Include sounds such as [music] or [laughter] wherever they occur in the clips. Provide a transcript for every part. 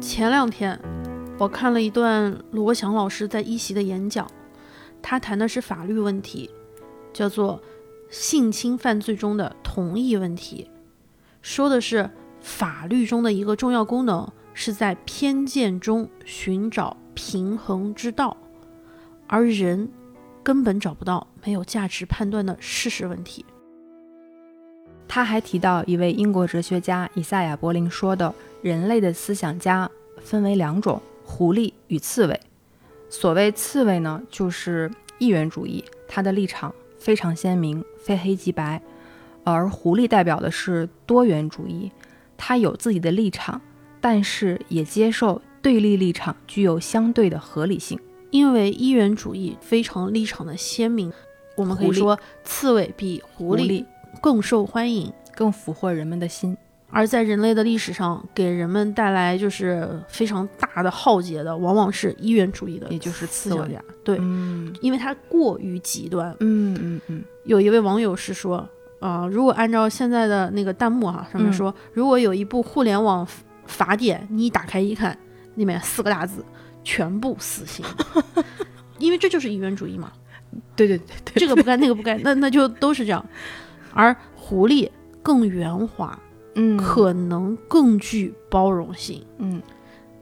前两天，我看了一段罗翔老师在一席的演讲，他谈的是法律问题，叫做性侵犯罪中的同意问题，说的是法律中的一个重要功能是在偏见中寻找平衡之道，而人根本找不到没有价值判断的事实问题。他还提到一位英国哲学家以赛亚·柏林说的：“人类的思想家。”分为两种，狐狸与刺猬。所谓刺猬呢，就是一元主义，他的立场非常鲜明，非黑即白；而狐狸代表的是多元主义，它有自己的立场，但是也接受对立立场具有相对的合理性。因为一元主义非常立场的鲜明，我们可以说刺猬比狐狸更受欢迎，更俘获人们的心。而在人类的历史上，给人们带来就是非常大的浩劫的，往往是一元主义的，也就是思想家。对，因为它过于极端。嗯嗯嗯。有一位网友是说，啊，如果按照现在的那个弹幕哈，上面说，如果有一部互联网法典，你打开一看，里面四个大字，全部死刑，[laughs] 因为这就是一元主义嘛。对对对对，这个不该，那个不该，那那就都是这样。而狐狸更圆滑。嗯，可能更具包容性。嗯，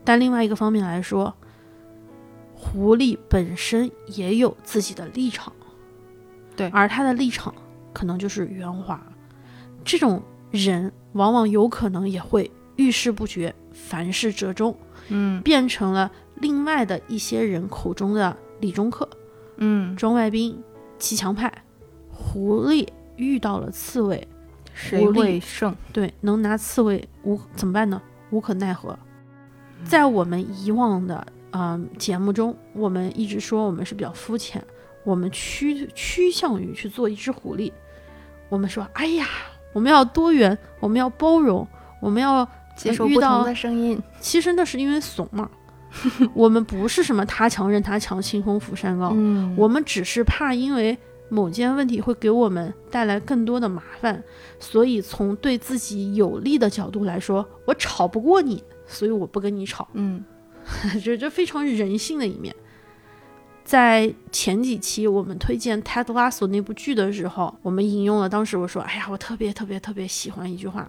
但另外一个方面来说，狐狸本身也有自己的立场。对，而他的立场可能就是圆滑。这种人往往有可能也会遇事不决，凡事折中。嗯，变成了另外的一些人口中的理中客。嗯，庄外宾，骑墙派。狐狸遇到了刺猬。谁会胜？对，能拿刺猬无怎么办呢？无可奈何。在我们以往的啊节目中，我们一直说我们是比较肤浅，我们趋趋向于去做一只狐狸。我们说，哎呀，我们要多元，我们要包容，我们要接受不同的声音。其实那是因为怂嘛。[laughs] 我们不是什么他强任他强，清风拂山高。嗯，我们只是怕因为。某件问题会给我们带来更多的麻烦，所以从对自己有利的角度来说，我吵不过你，所以我不跟你吵。嗯，[laughs] 这这非常人性的一面。在前几期我们推荐泰德拉索那部剧的时候，我们引用了当时我说：“哎呀，我特别特别特别喜欢一句话，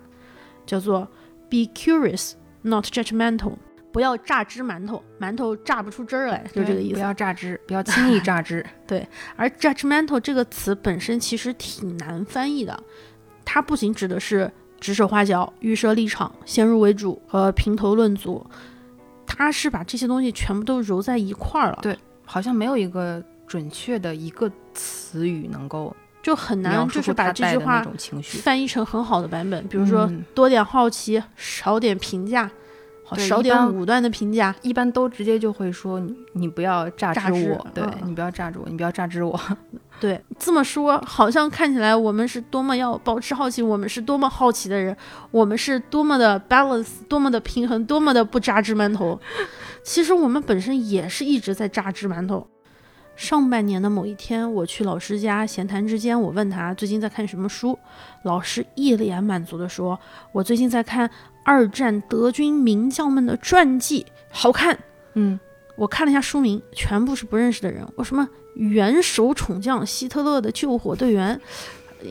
叫做 ‘Be curious, not judgmental’。”不要榨汁馒头，馒头榨不出汁儿来，就这个意思。不要榨汁，不要轻易榨汁。[laughs] 对，而 judgmental 这个词本身其实挺难翻译的，它不仅指的是指手画脚、预设立场、先入为主和评头论足，它是把这些东西全部都揉在一块儿了。对，好像没有一个准确的一个词语能够就很难，就是把这句话翻译成很好的版本。比如说，多点好奇，少点评价。少点武断的评价，一般都直接就会说你你不要榨汁我，对你不要榨汁我，你不要榨汁我。[laughs] 对，这么说好像看起来我们是多么要保持好奇，我们是多么好奇的人，我们是多么的 balance，多么的平衡，多么的不榨汁馒头。[laughs] 其实我们本身也是一直在榨汁馒头。上半年的某一天，我去老师家闲谈之间，我问他最近在看什么书，老师一脸满足的说：“我最近在看二战德军名将们的传记，好看。”嗯，我看了一下书名，全部是不认识的人，我什么元首宠将希特勒的救火队员，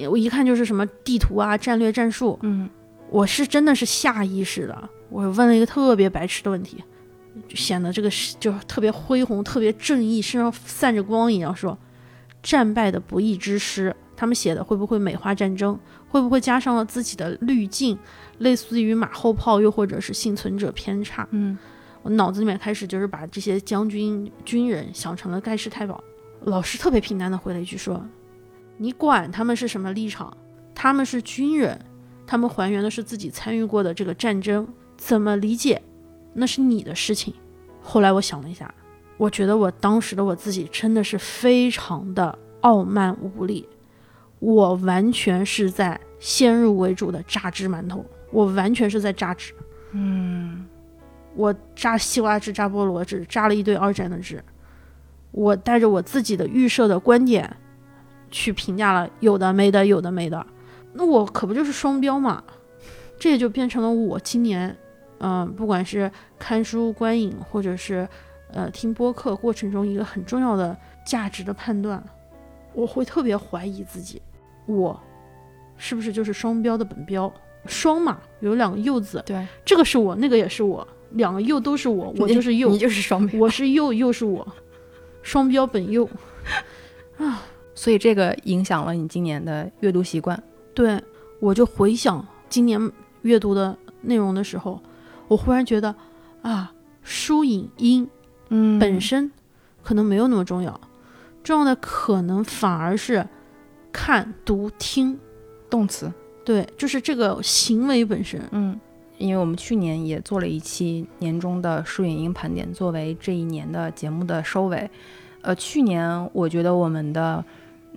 我一看就是什么地图啊、战略战术。嗯，我是真的是下意识的，我问了一个特别白痴的问题。就显得这个是就特别恢宏、特别正义，身上散着光一样。说战败的不义之师，他们写的会不会美化战争？会不会加上了自己的滤镜，类似于马后炮，又或者是幸存者偏差？嗯，我脑子里面开始就是把这些将军、军人想成了盖世太保。老师特别平淡的回了一句说：“你管他们是什么立场？他们是军人，他们还原的是自己参与过的这个战争，怎么理解？”那是你的事情。后来我想了一下，我觉得我当时的我自己真的是非常的傲慢无力，我完全是在先入为主的榨汁馒头。我完全是在榨汁。嗯我榨西瓜汁、榨菠萝汁，榨了一堆二战的汁。我带着我自己的预设的观点去评价了有的没的，有的没的。那我可不就是双标嘛？这也就变成了我今年，嗯、不管是看书、观影，或者是呃听播客过程中一个很重要的价值的判断。我会特别怀疑自己，我是不是就是双标的本标？双嘛，有两个又字，对，这个是我，那个也是我，两个又都是我，我就是又你，就是双标。[laughs] 我是又，又是我，双标本又 [laughs] 啊。所以这个影响了你今年的阅读习惯。对，我就回想今年阅读的内容的时候，我忽然觉得啊，书影音嗯本身可能没有那么重要，重要的可能反而是看、读、听。动词，对，就是这个行为本身。嗯，因为我们去年也做了一期年终的书影音盘点，作为这一年的节目的收尾。呃，去年我觉得我们的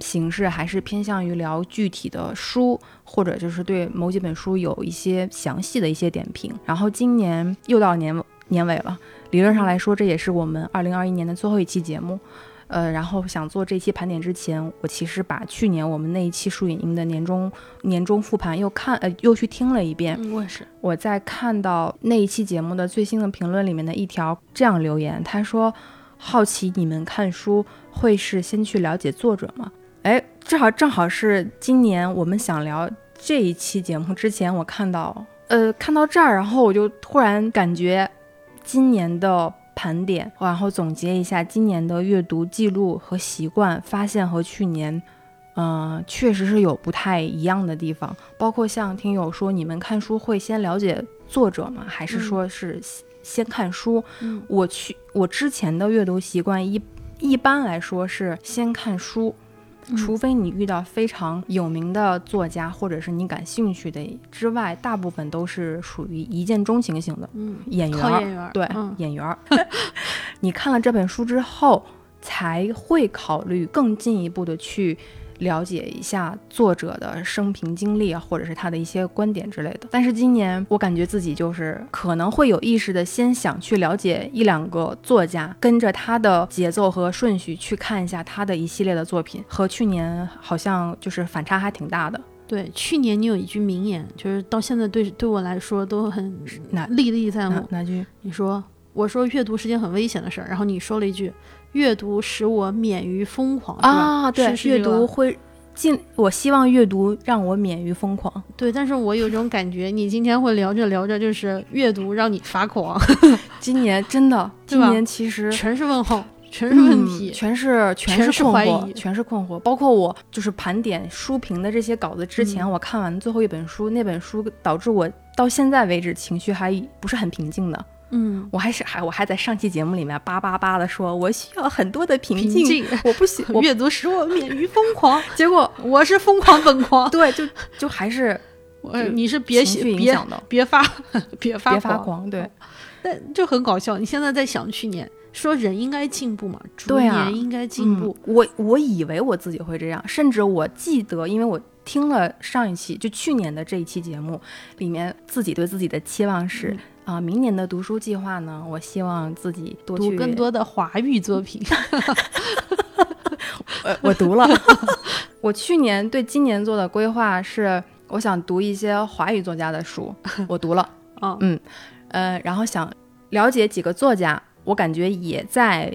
形式还是偏向于聊具体的书，或者就是对某几本书有一些详细的一些点评。然后今年又到年年尾了，理论上来说，这也是我们二零二一年的最后一期节目。呃，然后想做这期盘点之前，我其实把去年我们那一期书影音的年终年终复盘又看呃又去听了一遍，嗯，我也是。我在看到那一期节目的最新的评论里面的一条这样留言，他说：“好奇你们看书会是先去了解作者吗？”哎，正好正好是今年我们想聊这一期节目之前，我看到呃看到这儿，然后我就突然感觉今年的盘点，然后总结一下今年的阅读记录和习惯，发现和去年。嗯，确实是有不太一样的地方，包括像听友说，你们看书会先了解作者吗？还是说是先先看书？嗯我去，我之前的阅读习惯一一般来说是先看书，嗯除非你遇到非常有名的作家或者是你感兴趣的之外，大部分都是属于一见钟情型的嗯，演员。对，嗯演员儿。[laughs] 你看了这本书之后，才会考虑更进一步的去了解一下作者的生平经历啊，或者是他的一些观点之类的。但是今年我感觉自己就是可能会有意识的先想去了解一两个作家，跟着他的节奏和顺序去看一下他的一系列的作品，和去年好像就是反差还挺大的。对，去年你有一句名言，就是到现在对对我来说都很哪历历在哪目。哪句？你说，我说阅读是件很危险的事儿，然后你说了一句，阅读使我免于疯狂，啊，对，阅读会尽，我希望阅读让我免于疯狂。对，但是我有一种感觉，你今天会聊着聊着就是阅读让你发狂，[laughs] [laughs] 今年真的，今年其实全是问号，全是问题嗯。全是全全是困惑，疑全是困惑。包括我就是盘点书评的这些稿子之前，嗯我看完最后一本书，那本书导致我到现在为止情绪还不是很平静的。嗯，我还是还我还在上期节目里面叭叭叭的说，我需要很多的平平静，我不喜 [laughs] 我阅读使我免于疯狂，[laughs] 结果我是疯狂本狂。[laughs] 对就就还是我你是别别别发别发别发狂，对。但就很搞笑。你现在在想去年，说人应该进步嘛，逐年应该进步。嗯、我我以为我自己会这样，甚至我记得，因为我听了上一期，就去年的这一期节目里面，自己对自己的期望是啊、明年的读书计划呢，我希望自己多去读更多的华语作品，[laughs] 呃，我读了。[laughs] 我去年对今年做的规划是，我想读一些华语作家的书，[laughs] 我读了。啊嗯，呃，然后想了解几个作家，我感觉也在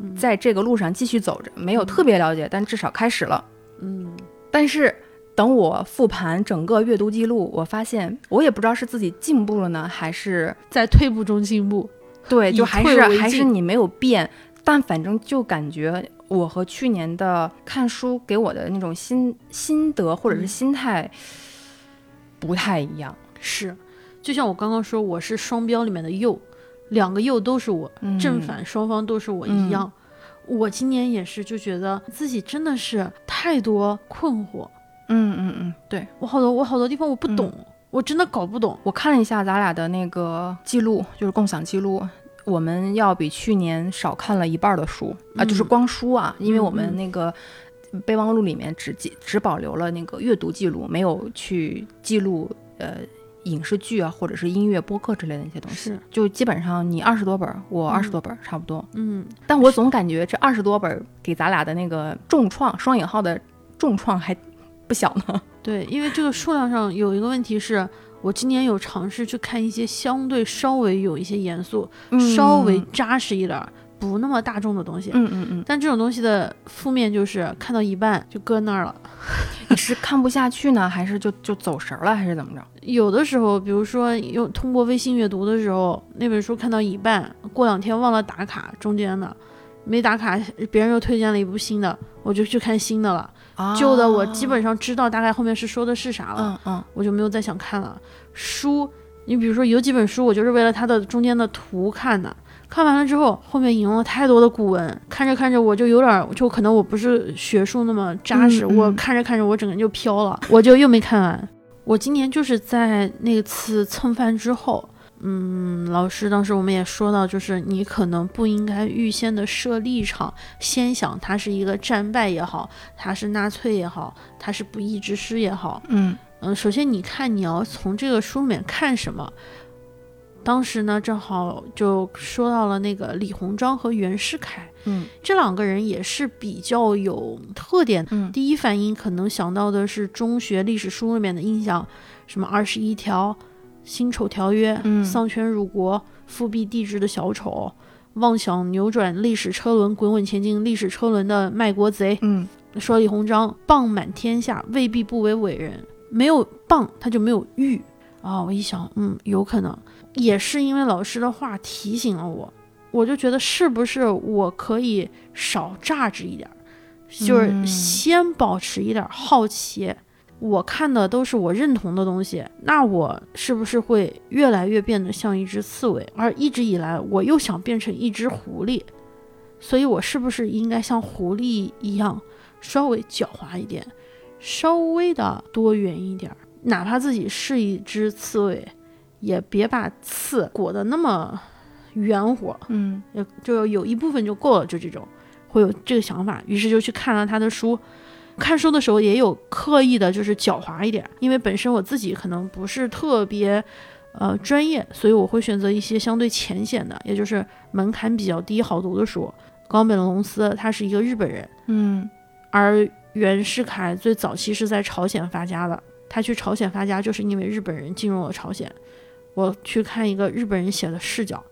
嗯在这个路上继续走着，没有特别了解，但至少开始了。嗯，但是等我复盘整个阅读记录，我发现我也不知道是自己进步了呢，还是在退步中进步。对，就还是还是你没有变，但反正就感觉我和去年的看书给我的那种心心得或者是嗯心态不太一样。是，就像我刚刚说，我是双标里面的右，两个右都是我，嗯正反双方都是我一样。我今年也是，就觉得自己真的是太多困惑，嗯嗯嗯，对我好多我好多地方我不懂，我真的搞不懂。我看了一下咱俩的那个记录，就是共享记录。我们要比去年少看了一半的书啊、就是嗯光书啊，因为我们那个备忘录里面只记只保留了那个阅读记录，没有去记录呃影视剧啊，或者是音乐播客之类的那些东西。是，就基本上你二十多本，我二十多本，差不多。嗯，但我总感觉这二十多本给咱俩的那个重创（双引号的重创）还不小呢。[laughs] 对，因为这个数量上有一个问题是，我今年有尝试去看一些相对稍微有一些严肃、稍微扎实一点。不那么大众的东西，嗯嗯嗯，但这种东西的负面就是看到一半就搁那儿了。[laughs] 你是看不下去呢，还是就就走神了，还是怎么着？[laughs] 有的时候，比如说用通过微信阅读的时候，那本书看到一半，过两天忘了打卡，中间的没打卡，别人又推荐了一部新的，我就去看新的了。旧的我基本上知道大概后面是说的是啥了，嗯嗯，我就没有再想看了。书，你比如说有几本书，我就是为了它的中间的图看的。看完了之后，后面引用了太多的古文，看着看着我就有点，就可能我不是学术那么扎实，我看着看着我整个人就飘了，我就又没看完。我今年就是在那次蹭饭之后，嗯，老师当时我们也说到，就是你可能不应该预先的设立场，先想他是一个战败也好，他是纳粹也好，他是不义之师也好，嗯嗯，首先你看你要从这个书里面看什么。当时呢，正好就说到了那个李鸿章和袁世凯，嗯，这两个人也是比较有特点。嗯，第一反应可能想到的是中学历史书里面的印象，什么二十一条、辛丑条约、丧权辱国、复辟帝制的小丑，妄想扭转历史车轮、滚滚前进历史车轮的卖国贼。嗯，说李鸿章棒满天下，未必不为伟人，没有棒他就没有玉啊！我一想，嗯，有可能。也是因为老师的话提醒了我，我就觉得是不是我可以少榨汁一点，就是先保持一点好奇。我看的都是我认同的东西，那我是不是会越来越变得像一只刺猬？而一直以来我又想变成一只狐狸，所以我是不是应该像狐狸一样稍微狡猾一点，稍微的多元一点？哪怕自己是一只刺猬。也别把刺裹得那么圆乎，嗯，就有一部分就够了，就这种会有这个想法，于是就去看了他的书。看书的时候也有刻意的，就是狡猾一点，因为本身我自己可能不是特别呃专业，所以我会选择一些相对浅显的，也就是门槛比较低、好读的书。冈本龙司他是一个日本人，嗯，而袁世凯最早期是在朝鲜发家的，他去朝鲜发家就是因为日本人进入了朝鲜。我去看一个日本人写的视角，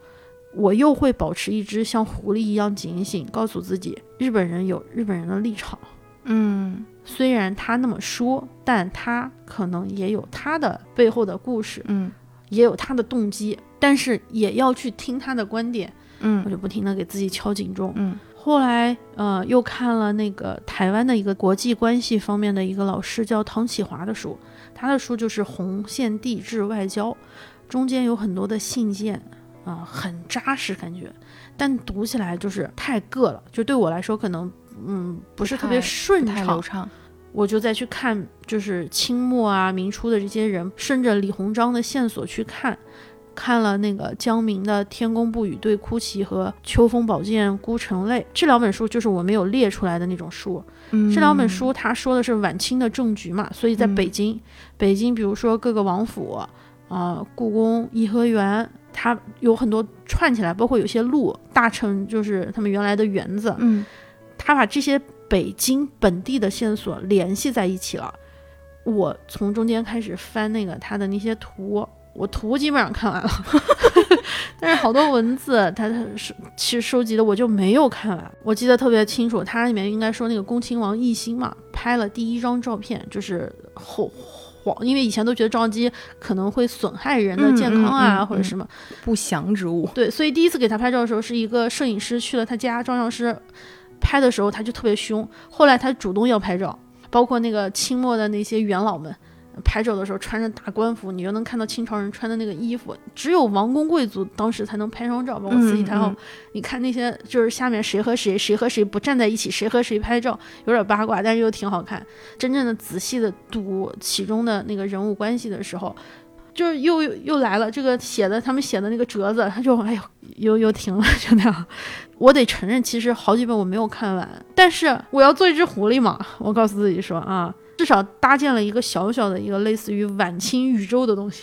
我又会保持一只像狐狸一样警醒，告诉自己，日本人有日本人的立场。嗯，虽然他那么说，但他可能也有他的背后的故事，嗯，也有他的动机，但是也要去听他的观点。嗯，我就不停的给自己敲警钟。嗯，后来呃又看了那个台湾的一个国际关系方面的一个老师叫唐启华的书，他的书就是《红线地质外交》。中间有很多的信件啊，很扎实感觉，但读起来就是太硌了，就对我来说可能嗯不是特别顺畅流畅。我就再去看，就是清末啊、明初的这些人，顺着李鸿章的线索去看，看了那个江明的《天公不语对哭泣》和《秋风宝剑孤城泪》这两本书，就是我没有列出来的那种书。这两本书他说的是晚清的政局嘛，所以在北京，北京比如说各个王府。啊，故宫、颐和园，它有很多串起来，包括有些路，大臣就是他们原来的园子。嗯，他把这些北京本地的线索联系在一起了。我从中间开始翻那个他的那些图，我图基本上看完了，[laughs] 但是好多文字，他他是其实收集的我就没有看完。我记得特别清楚，它里面应该说那个恭亲王奕欣嘛，拍了第一张照片，就是后。因为以前都觉得照相机可能会损害人的健康啊，或者什么不祥之物。对，所以第一次给他拍照的时候，是一个摄影师去了他家，照相师拍的时候他就特别凶。后来他主动要拍照，包括那个清末的那些元老们。拍照的时候穿着大官服，你就能看到清朝人穿的那个衣服。只有王公贵族当时才能拍上照，包括慈禧太后。你看那些，就是下面谁和谁，谁和谁不站在一起，谁和谁拍照，有点八卦，但是又挺好看。真正的仔细的读其中的那个人物关系的时候，就是又又来了，这个写的他们写的那个折子，他就哎呦，又又停了，就那样。我得承认，其实好几本我没有看完，但是我要做一只狐狸嘛，我告诉自己说啊，至少搭建了一个小小的一个类似于晚清宇宙的东西。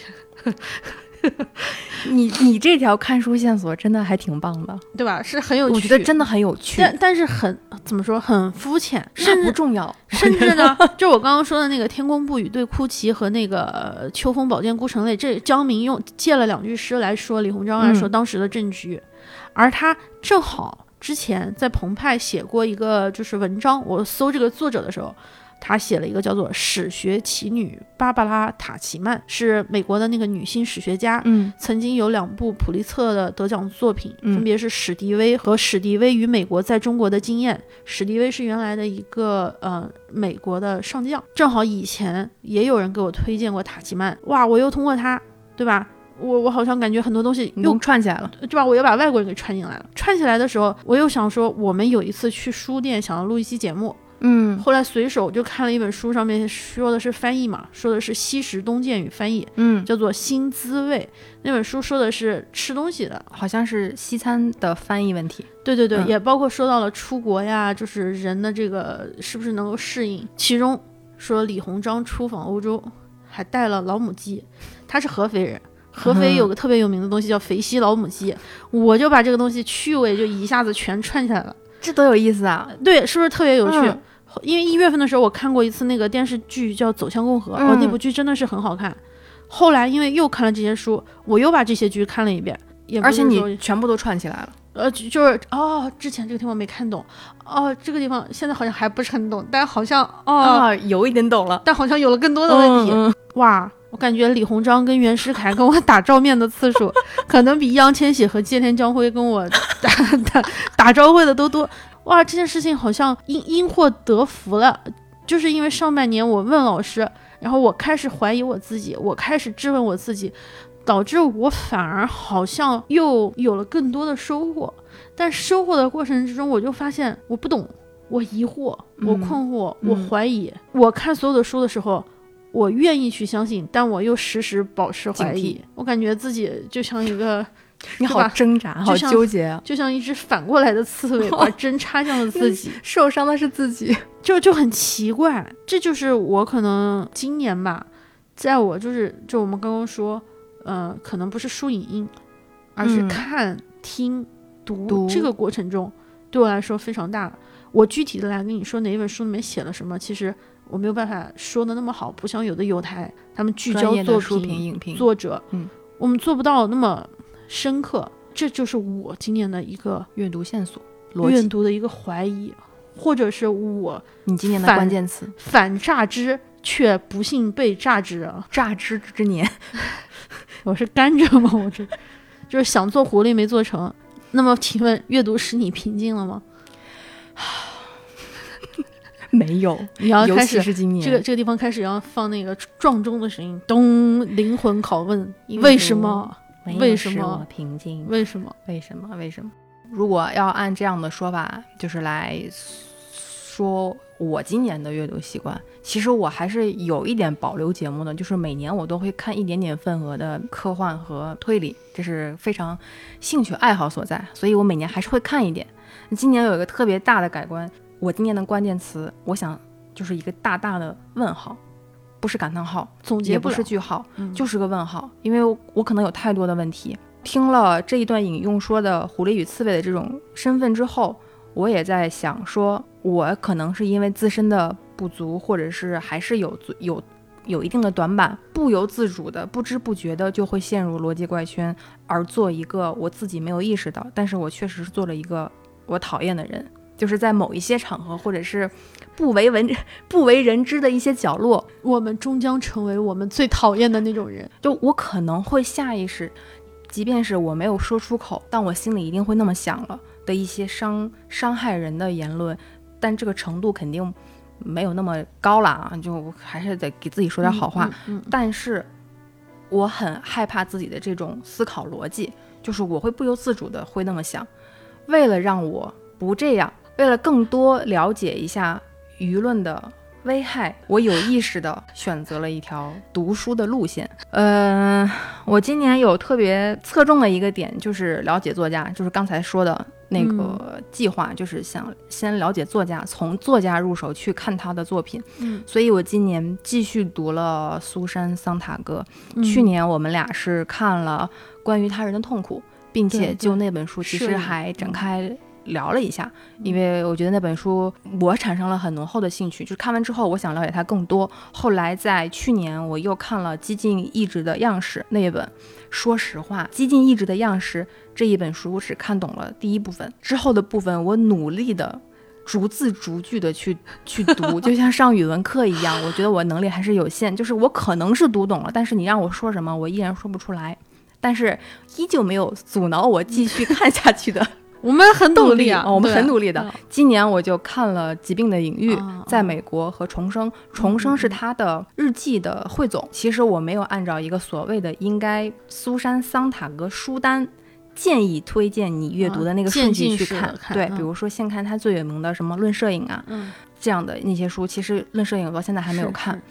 [laughs] 你你这条看书线索真的还挺棒的，对吧？是很有趣，我觉得真的很有趣，但但是很怎么说，很肤浅，甚至不重要。甚至呢，就我刚刚说的那个《天公不语》对哭泣和那个《秋风宝剑孤城泪》，这江明用借了两句诗来说李鸿章来说当时的政局，而他正好之前在澎湃写过一个就是文章，我搜这个作者的时候。他写了一个叫做《史学奇女芭芭拉·塔奇曼》，是美国的那个女性史学家。嗯，曾经有两部普利策的得奖作品，分别是史迪威和史迪威与美国在中国的经验。史迪威是原来的一个呃美国的上将，正好以前也有人给我推荐过塔奇曼。哇，我又通过他，对吧？我我好像感觉很多东西又串起来了，对吧？我又把外国人给串进来了。串起来的时候，我又想说，我们有一次去书店，想要录一期节目。嗯，后来随手就看了一本书，上面说的是翻译嘛，说的是西食东渐与翻译，嗯，叫做《新滋味》。那本书说的是吃东西的，好像是西餐的翻译问题。对对对，也包括说到了出国呀，就是人的这个是不是能够适应。其中说李鸿章出访欧洲还带了老母鸡，他是合肥人，合肥有个特别有名的东西叫肥西老母鸡，我就把这个东西趣味就一下子全串起来了，这多有意思啊！对，是不是特别有趣？因为一月份的时候，我看过一次那个电视剧叫《走向共和》，哦，那部剧真的是很好看。后来因为又看了这些书，我又把这些剧看了一遍，也而且你全部都串起来了。呃，就是哦，之前这个地方没看懂，哦，这个地方现在好像还不是很懂，但好像哦有一点懂了，但好像有了更多的问题。哇，我感觉李鸿章跟袁世凯跟我打照面的次数，[laughs] 可能比易烊千玺和谢天江辉跟我打打打招呼的都多。哇，这件事情好像因因祸得福了，就是因为上半年我问老师，然后我开始怀疑我自己，我开始质问我自己，导致我反而好像又有了更多的收获。但收获的过程之中，我就发现我不懂，我疑惑，我困惑，我怀疑。我看所有的书的时候，我愿意去相信，但我又时时保持怀疑。我感觉自己就像一个。你好挣扎，好纠结啊！就像一只反过来的刺猬，[laughs] 把针插向了自己，[laughs] 受伤的是自己，[laughs] 就就很奇怪。这就是我可能今年吧，在我就是就我们刚刚说，呃，可能不是输影音，而是看、听、读这个过程中，对我来说非常大。我具体的来跟你说哪一本书里面写了什么，其实我没有办法说的那么好，不像有的有台他们聚焦作品、作者，嗯，我们做不到那么。深刻，这就是我今年的一个阅读线索，阅读的一个怀疑，或者是我你今年的关键词反诈之，却不幸被诈之，诈之之年，[laughs] 我是甘蔗吗？我这就是想做狐狸没做成。那么，请问阅读使你平静了吗？[laughs] 没有，[laughs] 你要开始是今年这个这个地方开始要放那个撞钟的声音，咚，灵魂拷问，为什么？为什么平静？为什么？为什么？为什么？如果要按这样的说法，就是来说我今年的阅读习惯，其实我还是有一点保留节目的，就是每年我都会看一点点份额的科幻和推理，这是非常兴趣爱好所在，所以我每年还是会看一点。今年有一个特别大的改观，我今年的关键词，我想就是一个大大的问号。不是感叹号，总结不是句号，就是个问号。因为我可能有太多的问题。听了这一段引用说的狐狸与刺猬的这种身份之后，我也在想，说我可能是因为自身的不足，或者是还是有有有一定的短板，不由自主的、不知不觉的就会陷入逻辑怪圈，而做一个我自己没有意识到，但是我确实是做了一个我讨厌的人。就是在某一些场合，或者是不为文、[laughs] 不为人知的一些角落，我们终将成为我们最讨厌的那种人。就我可能会下意识，即便是我没有说出口，但我心里一定会那么想了的一些伤伤害人的言论，但这个程度肯定没有那么高了啊！就还是得给自己说点好话。但是我很害怕自己的这种思考逻辑，就是我会不由自主的会那么想，为了让我不这样。为了更多了解一下舆论的危害，我有意识的选择了一条读书的路线。呃，我今年有特别侧重的一个点，就是了解作家，就是刚才说的那个计划，就是想先了解作家，从作家入手去看他的作品。嗯，所以我今年继续读了苏珊·桑塔格。去年我们俩是看了关于他人的痛苦，并且就那本书其实还展开。聊了一下，因为我觉得那本书我产生了很浓厚的兴趣，就是看完之后我想了解它更多。后来在去年我又看了《激进意志的样式》那一本，说实话，《激进意志的样式》这一本书我只看懂了第一部分，之后的部分我努力的逐字逐句的去去读，就像上语文课一样。我觉得我能力还是有限，就是我可能是读懂了，但是你让我说什么，我依然说不出来。但是依旧没有阻挠我继续看下去的。我们很努力啊，我们很努力的。今年我就看了《疾病的隐喻》在美国和《重生》，《重生》是他的日记的汇总。其实我没有按照一个所谓的应该苏珊桑塔格书单建议推荐你阅读的那个顺序去看。对，比如说先看他最有名的什么《论摄影》啊。这样的那些书，其实《论摄影》到现在还没有看，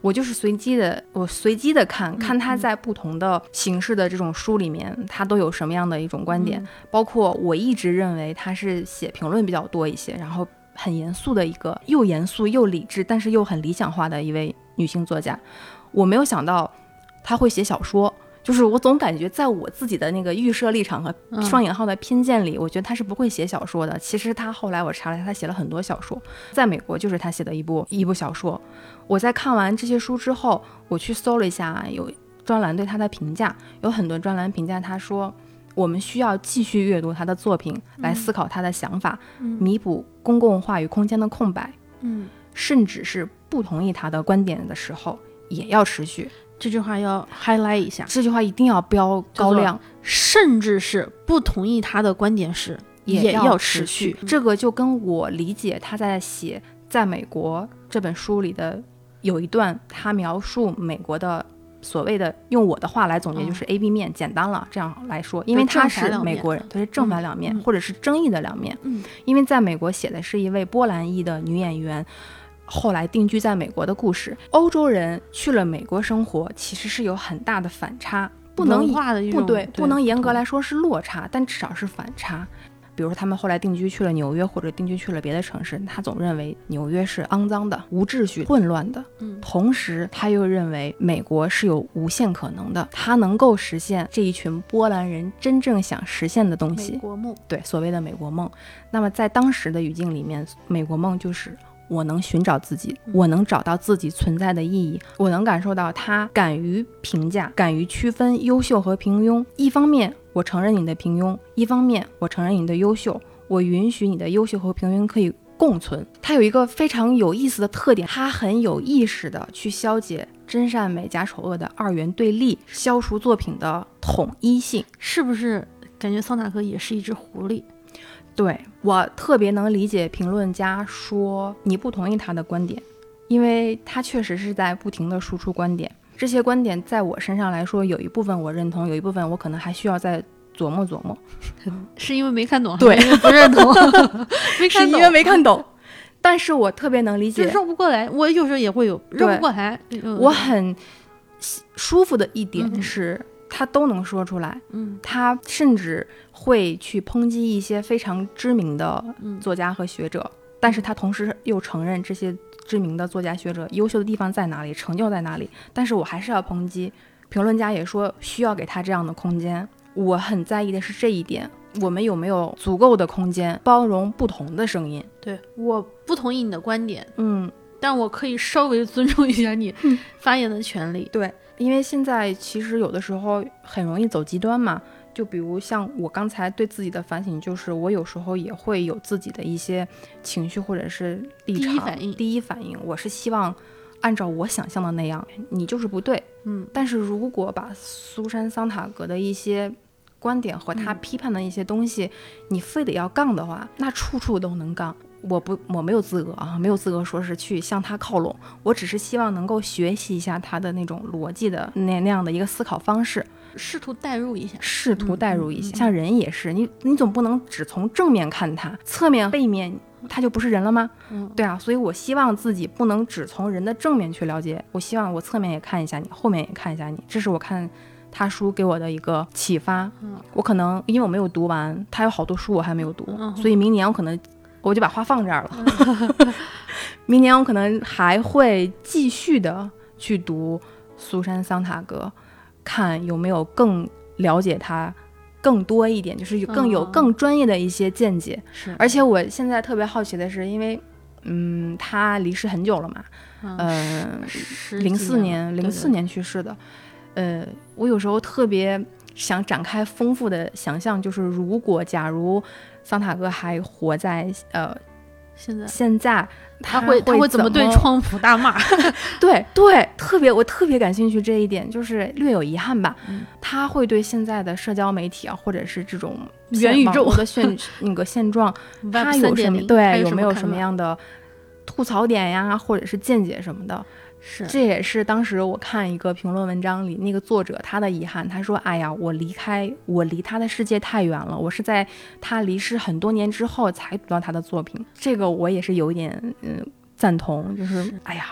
我就是随机的，我随机的看看他在不同的形式的这种书里面，他都有什么样的一种观点。包括我一直认为他是写评论比较多一些，然后很严肃的一个，又严肃又理智，但是又很理想化的一位女性作家。我没有想到他会写小说。就是我总感觉，在我自己的那个预设立场和双引号的偏见里，我觉得他是不会写小说的。其实他后来我查了一下，他写了很多小说，在美国就是他写的一部一部小说。我在看完这些书之后，我去搜了一下有专栏对他的评价，有很多专栏评价他说，我们需要继续阅读他的作品来思考他的想法，弥补公共话语空间的空白。嗯，甚至是不同意他的观点的时候，也要持续。这句话要 highlight 一下，这句话一定要标高亮，甚至是不同意他的观点时也要持续。这个就跟我理解他在写在美国这本书里的有一段，他描述美国的所谓的用我的话来总结就是 A B 面，简单了这样来说，因为他是美国人，他是正反两面或者是争议的两面。嗯，因为在美国写的是一位波兰裔的女演员。后来定居在美国的故事，欧洲人去了美国生活，其实是有很大的反差，不能不对，不能严格来说是落差，但至少是反差。比如说他们后来定居去了纽约，或者定居去了别的城市，他总认为纽约是肮脏的、无秩序、混乱的。嗯，同时他又认为美国是有无限可能的，他能够实现这一群波兰人真正想实现的东西——美国梦。对，所谓的美国梦。那么在当时的语境里面，美国梦就是。我能寻找自己，我能找到自己存在的意义，我能感受到他敢于评价，敢于区分优秀和平庸。一方面，我承认你的平庸；一方面，我承认你的优秀。我允许你的优秀和平庸可以共存。它有一个非常有意思的特点，它很有意识的去消解真善美、假丑恶的二元对立，消除作品的统一性。是不是感觉桑塔克也是一只狐狸？对我特别能理解评论家说你不同意他的观点，因为他确实是在不停的输出观点。这些观点在我身上来说，有一部分我认同，有一部分我可能还需要再琢磨琢磨。是因为没看懂，对，不认同，[laughs] 没看懂，因为没看懂。但是我特别能理解，绕不过来。我有时候也会有绕不过来。我很舒服的一点是。他都能说出来，嗯，他甚至会去抨击一些非常知名的作家和学者，但是他同时又承认这些知名的作家学者优秀的地方在哪里，成就在哪里。但是我还是要抨击。评论家也说需要给他这样的空间。我很在意的是这一点，我们有没有足够的空间包容不同的声音？对，我不同意你的观点，嗯，但我可以稍微尊重一下你发言的权利。对。因为现在其实有的时候很容易走极端嘛，就比如像我刚才对自己的反省，就是我有时候也会有自己的一些情绪或者是立场。第一反应，第一反应，我是希望按照我想象的那样，你就是不对。嗯，但是如果把苏珊·桑塔格的一些观点和他批判的一些东西，你非得要杠的话，那处处都能杠。我不，我没有资格啊，没有资格说是去向他靠拢。我只是希望能够学习一下他的那种逻辑的那那样的一个思考方式，试图代入一下，试图代入一下。像人也是，你你总不能只从正面看他，侧面背面他就不是人了吗？嗯，对啊，所以我希望自己不能只从人的正面去了解，我希望我侧面也看一下你，后面也看一下你，这是我看他书给我的一个启发。嗯我可能因为我没有读完，他有好多书我还没有读，嗯所以明年我可能我就把话放这儿了。[laughs] 明年我可能还会继续的去读苏珊·桑塔格，看有没有更了解他更多一点，就是有更有嗯更专业的一些见解。是，而且我现在特别好奇的是，因为嗯，他离世很久了嘛，嗯零四年，零四年去世的。呃，我有时候特别想展开丰富的想象，就是如果假如桑塔格还活在呃现在现在，他会他会怎么对川普大骂？[laughs] 对对，特别我特别感兴趣这一点，就是略有遗憾吧。嗯他会对现在的社交媒体啊，或者是这种元宇宙络的现 [laughs] 那个现状，他有什么3.0他对有有没有什么样的吐槽点呀，或者是见解什么的？是这也是当时我看一个评论文章里那个作者他的遗憾，他说：“哎呀，我离开我离他的世界太远了，我是在他离世很多年之后才读到他的作品。”这个我也是有一点嗯赞同，就是是哎呀，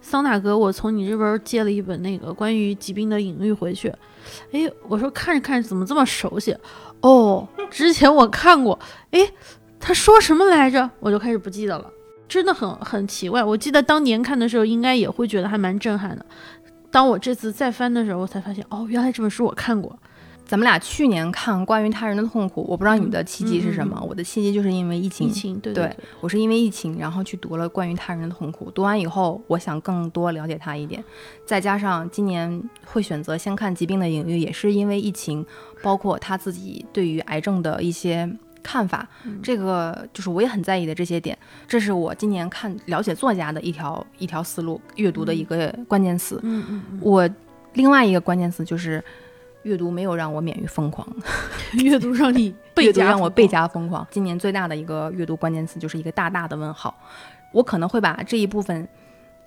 桑塔格，我从你这边借了一本那个关于疾病的隐喻回去，哎，我说看着看着怎么这么熟悉？哦，之前我看过，哎，他说什么来着？我就开始不记得了，真的很很奇怪。我记得当年看的时候，应该也会觉得还蛮震撼的。当我这次再翻的时候，我才发现，哦，原来这本书我看过。咱们俩去年看关于他人的痛苦，我不知道你的契机是什么，嗯嗯我的契机就是因为疫情。疫情，对我是因为疫情，然后去读了关于他人的痛苦。读完以后，我想更多了解他一点，再加上今年会选择先看疾病的隐喻，也是因为疫情，包括他自己对于癌症的一些看法，嗯这个就是我也很在意的这些点。这是我今年看了解作家的一条一条思路，阅读的一个关键词。嗯嗯嗯，我另外一个关键词就是。阅读没有让我免于疯狂，[laughs] 阅读让你 [laughs] 倍加让我倍疯狂加疯狂。今年最大的一个阅读关键词就是一个大大的问号。我可能会把这一部分，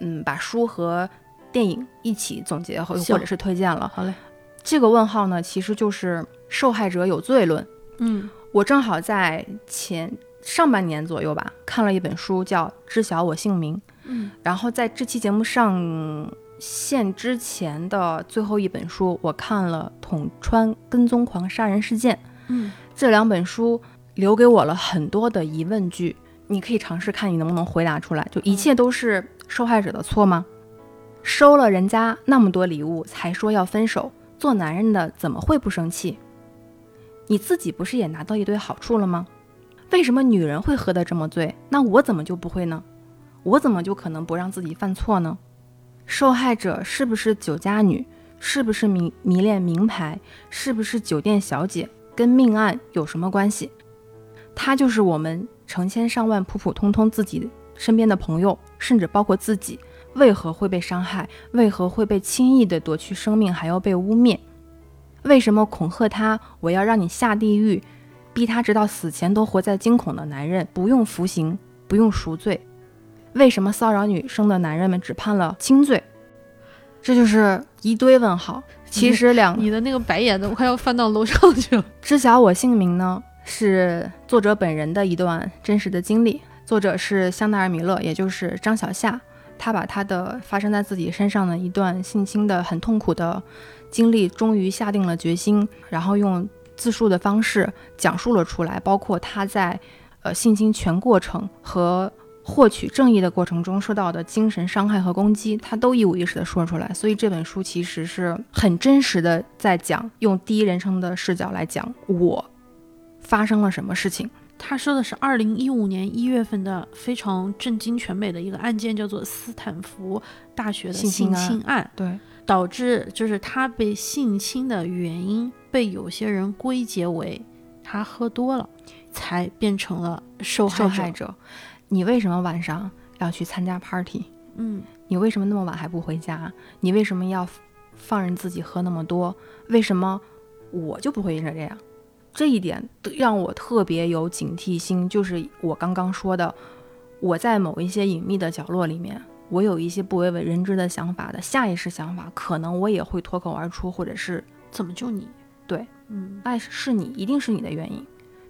嗯，把书和电影一起总结或或者是推荐了。好嘞，这个问号呢，其实就是受害者有罪论。嗯我正好在前上半年左右吧，看了一本书叫《知晓我姓名》，嗯然后在这期节目上线之前的最后一本书，我看了《捅穿跟踪狂杀人事件》。嗯这两本书留给我了很多的疑问句，你可以尝试看你能不能回答出来。就一切都是受害者的错吗？收了人家那么多礼物才说要分手，做男人的怎么会不生气？你自己不是也拿到一堆好处了吗？为什么女人会喝得这么醉？那我怎么就不会呢？我怎么就可能不让自己犯错呢？受害者是不是酒家女？是不是迷迷恋名牌？是不是酒店小姐？跟命案有什么关系？她就是我们成千上万普普通通自己身边的朋友，甚至包括自己，为何会被伤害？为何会被轻易的夺去生命，还要被污蔑？为什么恐吓他，我要让你下地狱，逼他直到死前都活在惊恐的男人不用服刑，不用赎罪？为什么骚扰女生的男人们只判了轻罪？这就是一堆问号。其实两你的那个白眼的，我快要翻到楼上去了。[laughs] 知晓我姓名呢，是作者本人的一段真实的经历。作者是香奈儿·米勒，也就是张小夏。他把他的发生在自己身上的一段性侵的很痛苦的经历，终于下定了决心，然后用自述的方式讲述了出来，包括他在呃性侵全过程和获取正义的过程中受到的精神伤害和攻击，他都一五一十的说出来。所以这本书其实是很真实的在讲，用第一人称的视角来讲我发生了什么事情。他说的是二零一五年一月份的非常震惊全美的一个案件，叫做斯坦福大学的性侵案，对，导致就是他被性侵的原因被有些人归结为他喝多了，才变成了受害者。受害者，你为什么晚上要去参加 party？嗯，你为什么那么晚还不回家？你为什么要放任自己喝那么多？为什么我就不会变成这样？这一点让我特别有警惕心，就是我刚刚说的，我在某一些隐秘的角落里面，我有一些不为人知的想法的下意识想法，可能我也会脱口而出，或者是怎么就你？对，嗯，爱，是你，一定是你的原因。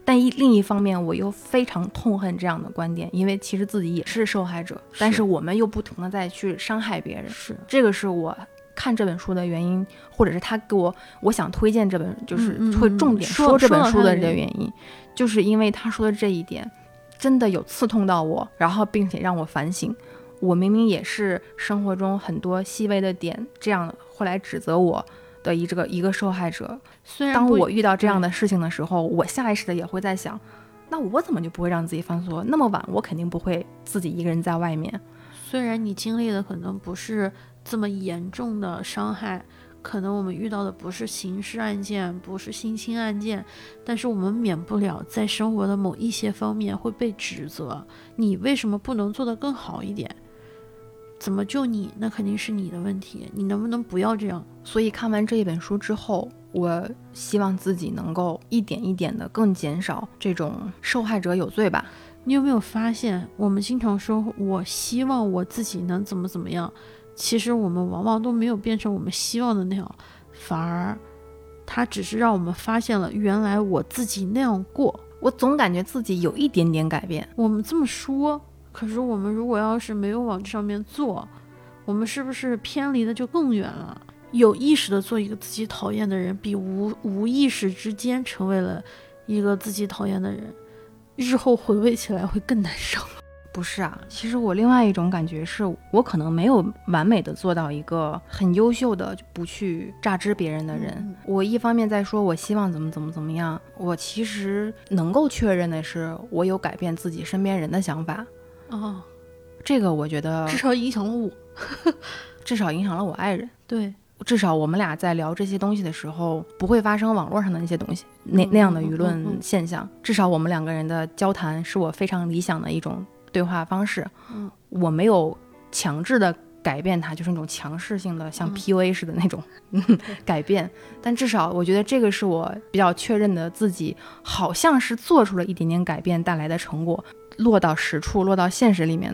但一另一方面，我又非常痛恨这样的观点，因为其实自己也是受害者，但是我们又不停的在去伤害别人，是这个是我看这本书的原因，或者是他给我我想推荐这本，就是会重点说这本书的这个原因，就是因为他说的这一点真的有刺痛到我，然后并且让我反省，我明明也是生活中很多细微的点这样会来指责我的一这个一个受害者，当虽然当我遇到这样的事情的时候，我下意识的也会在想，那我怎么就不会让自己犯错？那么晚，我肯定不会自己一个人在外面。虽然你经历的可能不是这么严重的伤害，可能我们遇到的不是刑事案件，不是性侵案件，但是我们免不了在生活的某一些方面会被指责，你为什么不能做得更好一点？怎么就你？那肯定是你的问题，你能不能不要这样？所以看完这一本书之后，我希望自己能够一点一点的更减少这种受害者有罪吧。你有没有发现，我们经常说我希望我自己能怎么怎么样，其实我们往往都没有变成我们希望的那样，反而它只是让我们发现了原来我自己那样过。我总感觉自己有一点点改变。我们这么说，可是我们如果要是没有往这上面做，我们是不是偏离的就更远了？有意识的做一个自己讨厌的人，比无无意识之间成为了一个自己讨厌的人，日后回味起来会更难受。不是啊，其实我另外一种感觉是我可能没有完美的做到一个很优秀的就不去榨汁别人的人。嗯我一方面在说我希望怎么怎么怎么样，我其实能够确认的是我有改变自己身边人的想法。哦，这个我觉得至少影响了我。[laughs] 至少影响了我爱人。对，至少我们俩在聊这些东西的时候，不会发生网络上的那些东西，那嗯那样的舆论嗯现象。至少我们两个人的交谈是我非常理想的一种对话方式。嗯，我没有强制的改变它，就是那种强势性的，像嗯 PUA 似的那种、[laughs] 改变。但至少我觉得这个是我比较确认的，自己好像是做出了一点点改变带来的成果，落到实处，落到现实里面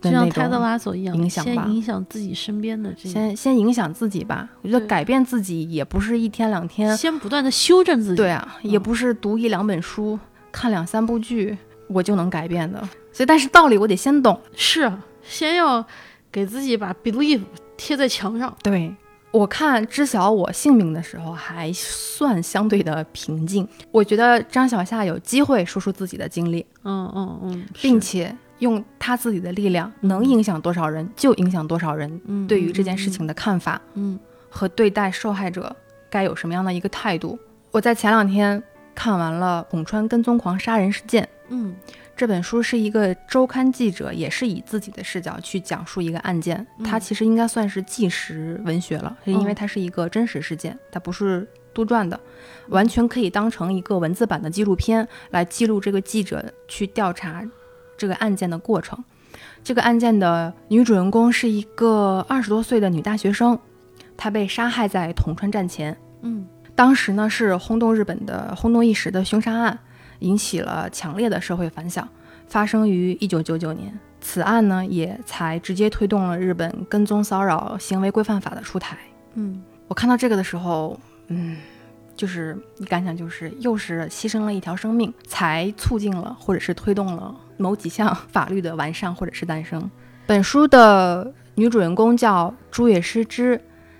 的那就像泰德。拉索一样，影响吧先影响自己身边的这个，先先影响自己吧，我觉得改变自己也不是一天两天，先不断的修正自己。对啊，也嗯不是读一两本书、看两三部剧我就能改变的。所以，但是道理我得先懂。是啊先要给自己把 believe 贴在墙上。对我看知晓我姓名的时候，还算相对的平静。我觉得张小夏有机会说出自己的经历，嗯嗯嗯，并且用他自己的力量能影响多少人就影响多少人嗯对于这件事情的看法。嗯，和对待受害者该有什么样的一个态度。我在前两天看完了《拱川跟踪狂杀人事件》嗯这本书，是一个周刊记者，也是以自己的视角去讲述一个案件。嗯它其实应该算是纪实文学了，是因为哦它是一个真实事件，它不是杜撰的，完全可以当成一个文字版的纪录片来记录这个记者去调查这个案件的过程。这个案件的女主人公是一个二十多岁的女大学生，她被杀害在铜川站前。嗯当时呢是轰动日本的轰动一时的凶杀案，引起了强烈的社会反响，发生于一九九九年。此案呢也才直接推动了日本跟踪骚扰行为规范法的出台。嗯我看到这个的时候，嗯，就是一感想就是又是牺牲了一条生命，才促进了或者是推动了某几项法律的完善或者是诞生。本书的女主人公叫朱野诗织，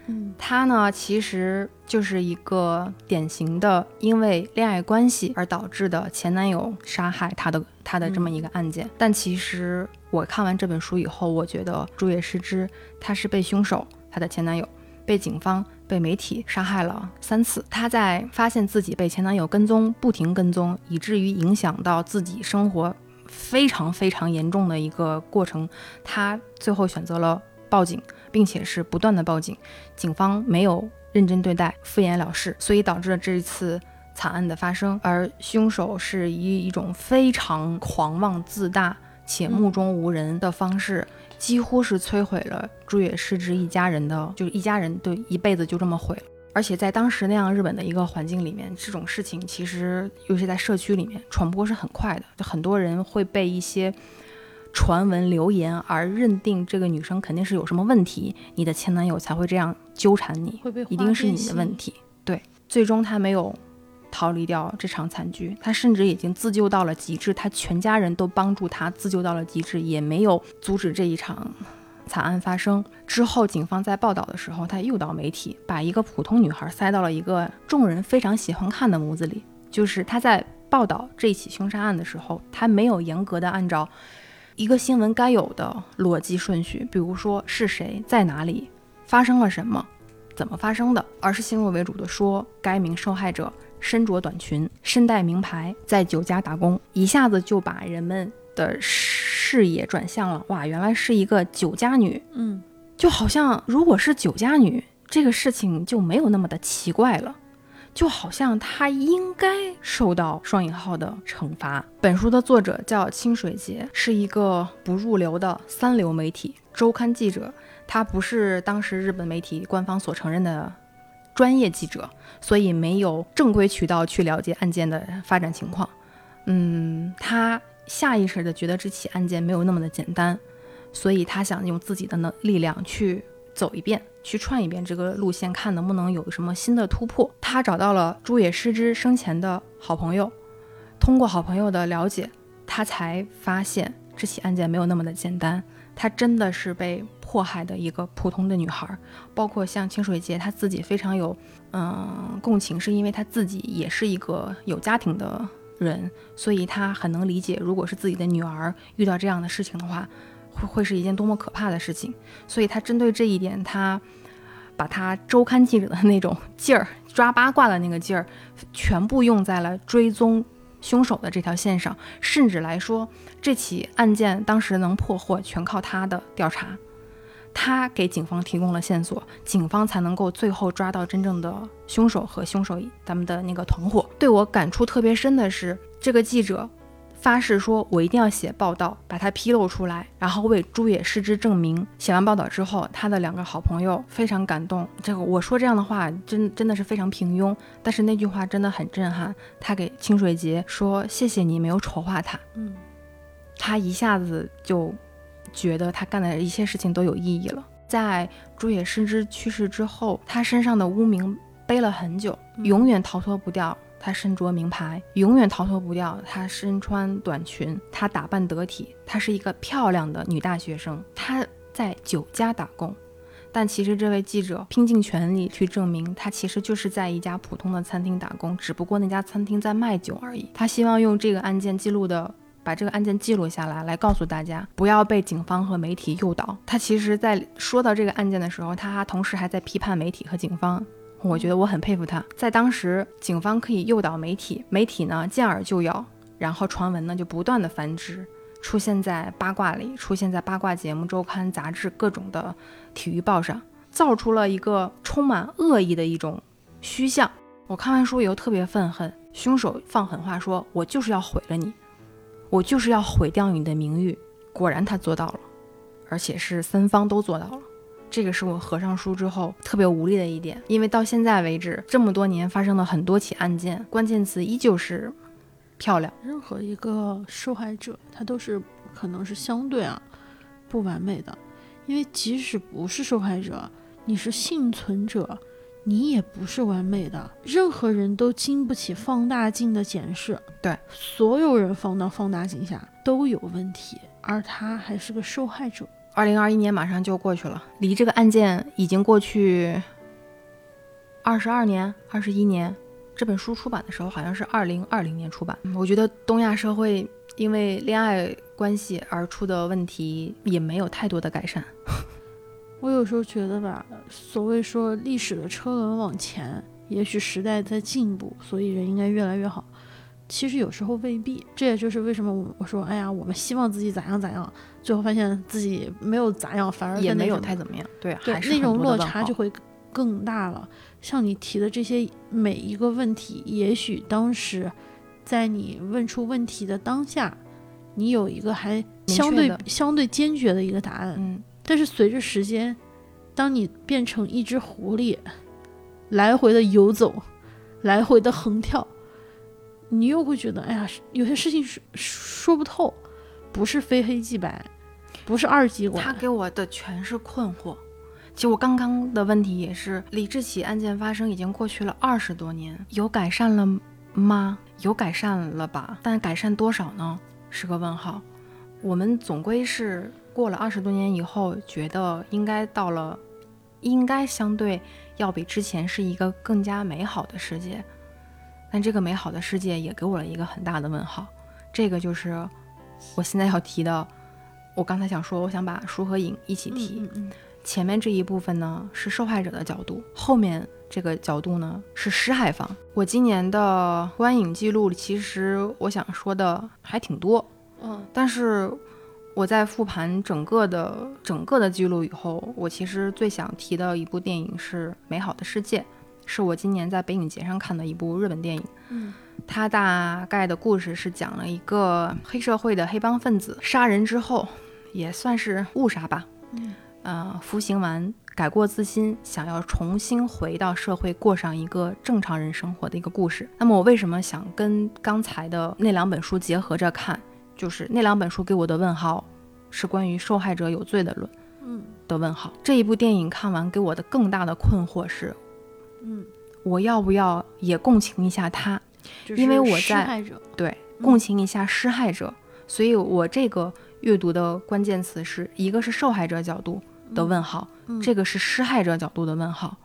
嗯她呢其实就是一个典型的因为恋爱关系而导致的前男友杀害她的她的这么一个案件。但其实我看完这本书以后，我觉得朱野诗织她是被凶手她的前男友被警方、被媒体杀害了三次。她在发现自己被前男友跟踪，不停跟踪，以至于影响到自己生活非常非常严重的一个过程，她最后选择了报警，并且是不断的报警。警方没有认真对待，敷衍了事，所以导致了这一次惨案的发生。而凶手是以一种非常狂妄自大且目中无人的方式。几乎是摧毁了朱野诗织一家人的，就是一家人对一辈子就这么毁了。而且在当时那样日本的一个环境里面，这种事情其实尤其在社区里面传播是很快的，就很多人会被一些传闻流言而认定这个女生肯定是有什么问题，你的前男友才会这样纠缠你，一定是你的问题。对，最终他没有逃离掉这场惨剧。他甚至已经自救到了极致，他全家人都帮助他自救到了极致，也没有阻止这一场惨案发生。之后，警方在报道的时候，他诱导媒体把一个普通女孩塞到了一个众人非常喜欢看的模子里。就是他在报道这起凶杀案的时候，他没有严格的按照一个新闻该有的逻辑顺序，比如说是谁在哪里发生了什么。怎么发生的？而是先入为主的说，该名受害者身着短裙，身带名牌，在酒家打工，一下子就把人们的视野转向了。哇，原来是一个酒家女。嗯，就好像如果是酒家女，这个事情就没有那么的奇怪了，就好像他应该受到双引号的惩罚。本书的作者叫清水节，是一个不入流的三流媒体周刊记者。他不是当时日本媒体官方所承认的专业记者，所以没有正规渠道去了解案件的发展情况。嗯，他下意识的觉得这起案件没有那么的简单，所以他想用自己的能力量去走一遍，去串一遍这个路线，看能不能有什么新的突破。他找到了朱野诗之生前的好朋友，通过好朋友的了解，他才发现这起案件没有那么的简单，他真的是被。迫害的一个普通的女孩，包括像清水节，她自己非常有嗯共情，是因为她自己也是一个有家庭的人，所以她很能理解，如果是自己的女儿遇到这样的事情的话，会会是一件多么可怕的事情。所以她针对这一点，她把他周刊记者的那种 [laughs] 劲儿，抓八卦的那个劲儿，全部用在了追踪。凶手的这条线上，甚至来说，这起案件当时能破获，全靠他的调查。他给警方提供了线索，警方才能够最后抓到真正的凶手和凶手咱们的那个团伙。对我感触特别深的是，这个记者发誓说：“我一定要写报道，把它披露出来，然后为朱野失之证明。”写完报道之后，他的两个好朋友非常感动。这个我说这样的话，真真的是非常平庸，但是那句话真的很震撼。他给清水节说：“谢谢你没有丑化他。”嗯，他一下子就。觉得他干的一切事情都有意义了。在朱野诗之去世之后，他身上的污名背了很久，永远逃脱不掉。他身着名牌，永远逃脱不掉。他身穿短裙，他打扮得体，她是一个漂亮的女大学生。她在酒家打工，但其实这位记者拼尽全力去证明，他其实就是在一家普通的餐厅打工，只不过那家餐厅在卖酒而已。他希望用这个案件记录的。把这个案件记录下来，来告诉大家，不要被警方和媒体诱导。他其实，在说到这个案件的时候，他同时还在批判媒体和警方。我觉得我很佩服他。在当时，警方可以诱导媒体，媒体呢见耳就咬，然后传闻呢就不断的繁殖，出现在八卦里，出现在八卦节目、周刊、杂志、各种的体育报上，造出了一个充满恶意的一种虚像。我看完书以后特别愤恨，凶手放狠话说：“我就是要毁了你。”我就是要毁掉你的名誉，果然他做到了，而且是三方都做到了。这个是我合上书之后特别无力的一点，因为到现在为止这么多年发生了很多起案件，关键词依旧是漂亮。任何一个受害者，他都是可能是相对啊不完美的，因为即使不是受害者，你是幸存者。你也不是完美的，任何人都经不起放大镜的检视。对，所有人放到放大镜下都有问题，而他还是个受害者。二零二一年马上就过去了，离这个案件已经过去二十二年、二十一年。这本书出版的时候好像是二零二零年出版。我觉得东亚社会因为恋爱关系而出的问题也没有太多的改善。[laughs] 我有时候觉得吧，所谓说历史的车轮往前，也许时代在进步，所以人应该越来越好。其实有时候未必，这也就是为什么我我说，哎呀，我们希望自己咋样咋样，最后发现自己没有咋样，反而也没有太怎么样。对，对，那种落差就会更大了。像你提的这些每一个问题，也许当时在你问出问题的当下，你有一个还相对相对坚决的一个答案。嗯。但是随着时间，当你变成一只狐狸，来回的游走，来回的横跳，你又会觉得，哎呀，有些事情说说不透，不是非黑即白，不是二极管。他给我的全是困惑。其实我刚刚的问题也是，李志起案件发生已经过去了二十多年，有改善了吗？有改善了吧？但改善多少呢？是个问号。我们总归是过了二十多年以后，觉得应该到了，应该相对要比之前是一个更加美好的世界。但这个美好的世界也给我了一个很大的问号。这个就是我现在要提的。我刚才想说，我想把书和影一起提。嗯嗯前面这一部分呢是受害者的角度，后面这个角度呢是施害方。我今年的观影记录，其实我想说的还挺多，嗯但是我在复盘整个的整个的记录以后，我其实最想提的一部电影是《美好的世界》，是我今年在北影节上看的一部日本电影。嗯它大概的故事是讲了一个黑社会的黑帮分子杀人之后，也算是误杀吧，嗯呃，服刑完改过自新，想要重新回到社会，过上一个正常人生活的一个故事。那么我为什么想跟刚才的那两本书结合着看？就是那两本书给我的问号是关于受害者有罪的论嗯的问号。这一部电影看完给我的更大的困惑是，嗯，我要不要也共情一下他？因为我在害者，对，嗯共情一下施害者。所以我这个阅读的关键词是一个是受害者角度的问号，嗯这个是施害者角度的问号。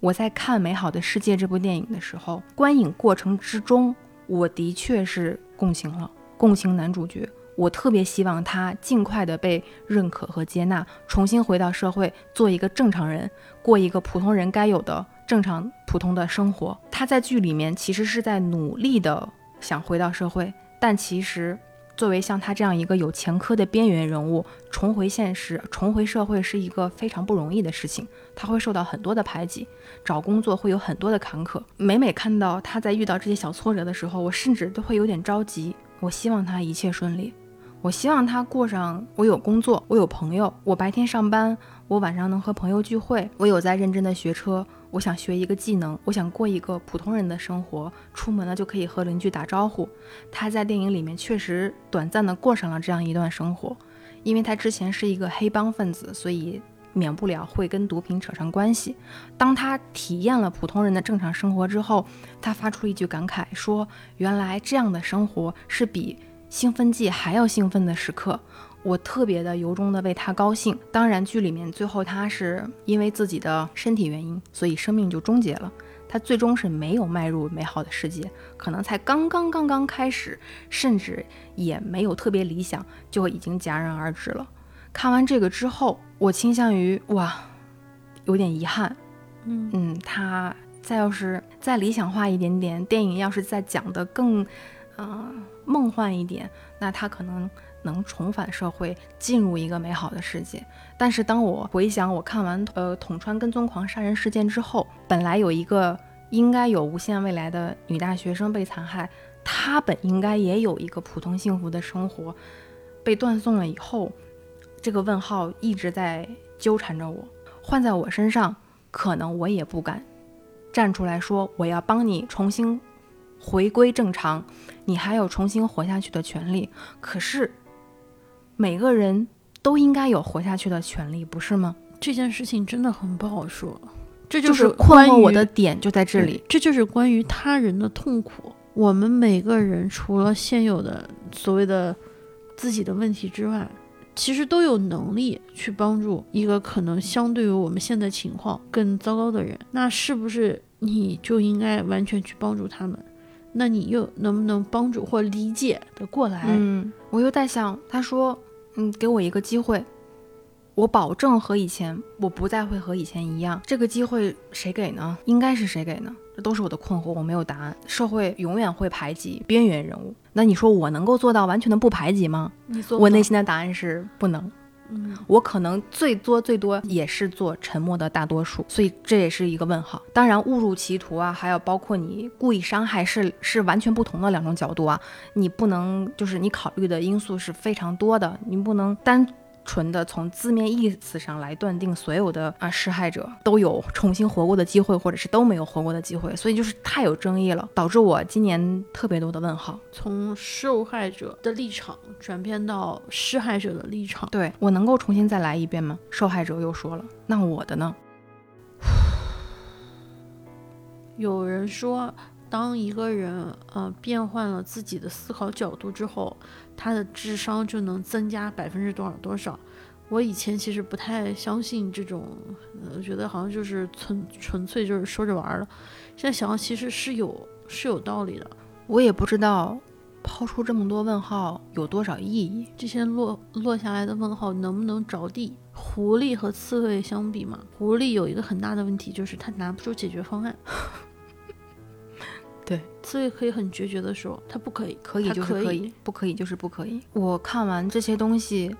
我在看《美好的世界》这部电影的时候，观影过程之中，我的确是共情了，共情男主角。我特别希望他尽快的被认可和接纳，重新回到社会，做一个正常人，过一个普通人该有的正常普通的生活。他在剧里面其实是在努力的想回到社会，但其实作为像他这样一个有前科的边缘人物，重回现实、重回社会是一个非常不容易的事情。他会受到很多的排挤，找工作会有很多的坎坷。每每看到他在遇到这些小挫折的时候，我甚至都会有点着急。我希望他一切顺利，我希望他过上我有工作，我有朋友，我白天上班，我晚上能和朋友聚会，我有在认真的学车。我想学一个技能，我想过一个普通人的生活，出门了就可以和邻居打招呼。他在电影里面确实短暂的过上了这样一段生活，因为他之前是一个黑帮分子，所以免不了会跟毒品扯上关系。当他体验了普通人的正常生活之后，他发出了一句感慨，说：“原来这样的生活是比兴奋剂还要兴奋的时刻。”我特别的由衷的为他高兴。当然，剧里面最后他是因为自己的身体原因，所以生命就终结了。他最终是没有迈入美好的世界，可能才刚刚刚刚开始，甚至也没有特别理想，就已经戛然而止了。看完这个之后，我倾向于哇，有点遗憾。嗯嗯，他再要是再理想化一点点，电影要是再讲的更，呃，梦幻一点，那他可能能重返社会，进入一个美好的世界。但是当我回想我看完呃统川跟踪狂杀人事件之后，本来有一个应该有无限未来的女大学生被残害，她本应该也有一个普通幸福的生活，被断送了以后，这个问号一直在纠缠着我。换在我身上，可能我也不敢站出来说我要帮你重新回归正常，你还有重新活下去的权利。可是每个人都应该有活下去的权利，不是吗？这件事情真的很不好说，这就是是困惑我的点就在这里。这就是关于他人的痛苦。我们每个人除了现有的所谓的自己的问题之外，其实都有能力去帮助一个可能相对于我们现在情况更糟糕的人。那是不是你就应该完全去帮助他们？那你又能不能帮助或理解的过来？嗯，我又在想，他说，嗯，给我一个机会，我保证和以前我不再会和以前一样。这个机会谁给呢？应该是谁给呢？这都是我的困惑，我没有答案。社会永远会排挤边缘人物，那你说我能够做到完全的不排挤吗？你做我内心的答案是不能。我可能最多最多也是做沉默的大多数，所以这也是一个问号。当然，误入歧途啊，还有包括你故意伤害是是完全不同的两种角度啊，你不能就是你考虑的因素是非常多的，你不能单。纯的从字面意思上来断定，所有的啊施害者都有重新活过的机会，或者是都没有活过的机会，所以就是太有争议了，导致我今年特别多的问号。从受害者的立场转变到施害者的立场。对我能够重新再来一遍吗？受害者又说了，那我的呢？[sighs] 有人说，当一个人呃变换了自己的思考角度之后，他的智商就能增加百分之多少多少。我以前其实不太相信这种，呃，觉得好像就是纯纯粹就是说着玩儿的。现在想想，其实是有是有道理的。我也不知道抛出这么多问号有多少意义。这些落落下来的问号能不能着地？狐狸和刺猬相比嘛，狐狸有一个很大的问题，就是它拿不出解决方案。[laughs] 对，所以可以很决绝的说，他不可以，可以就是可可以，不可以就是不可以。我看完这些东西，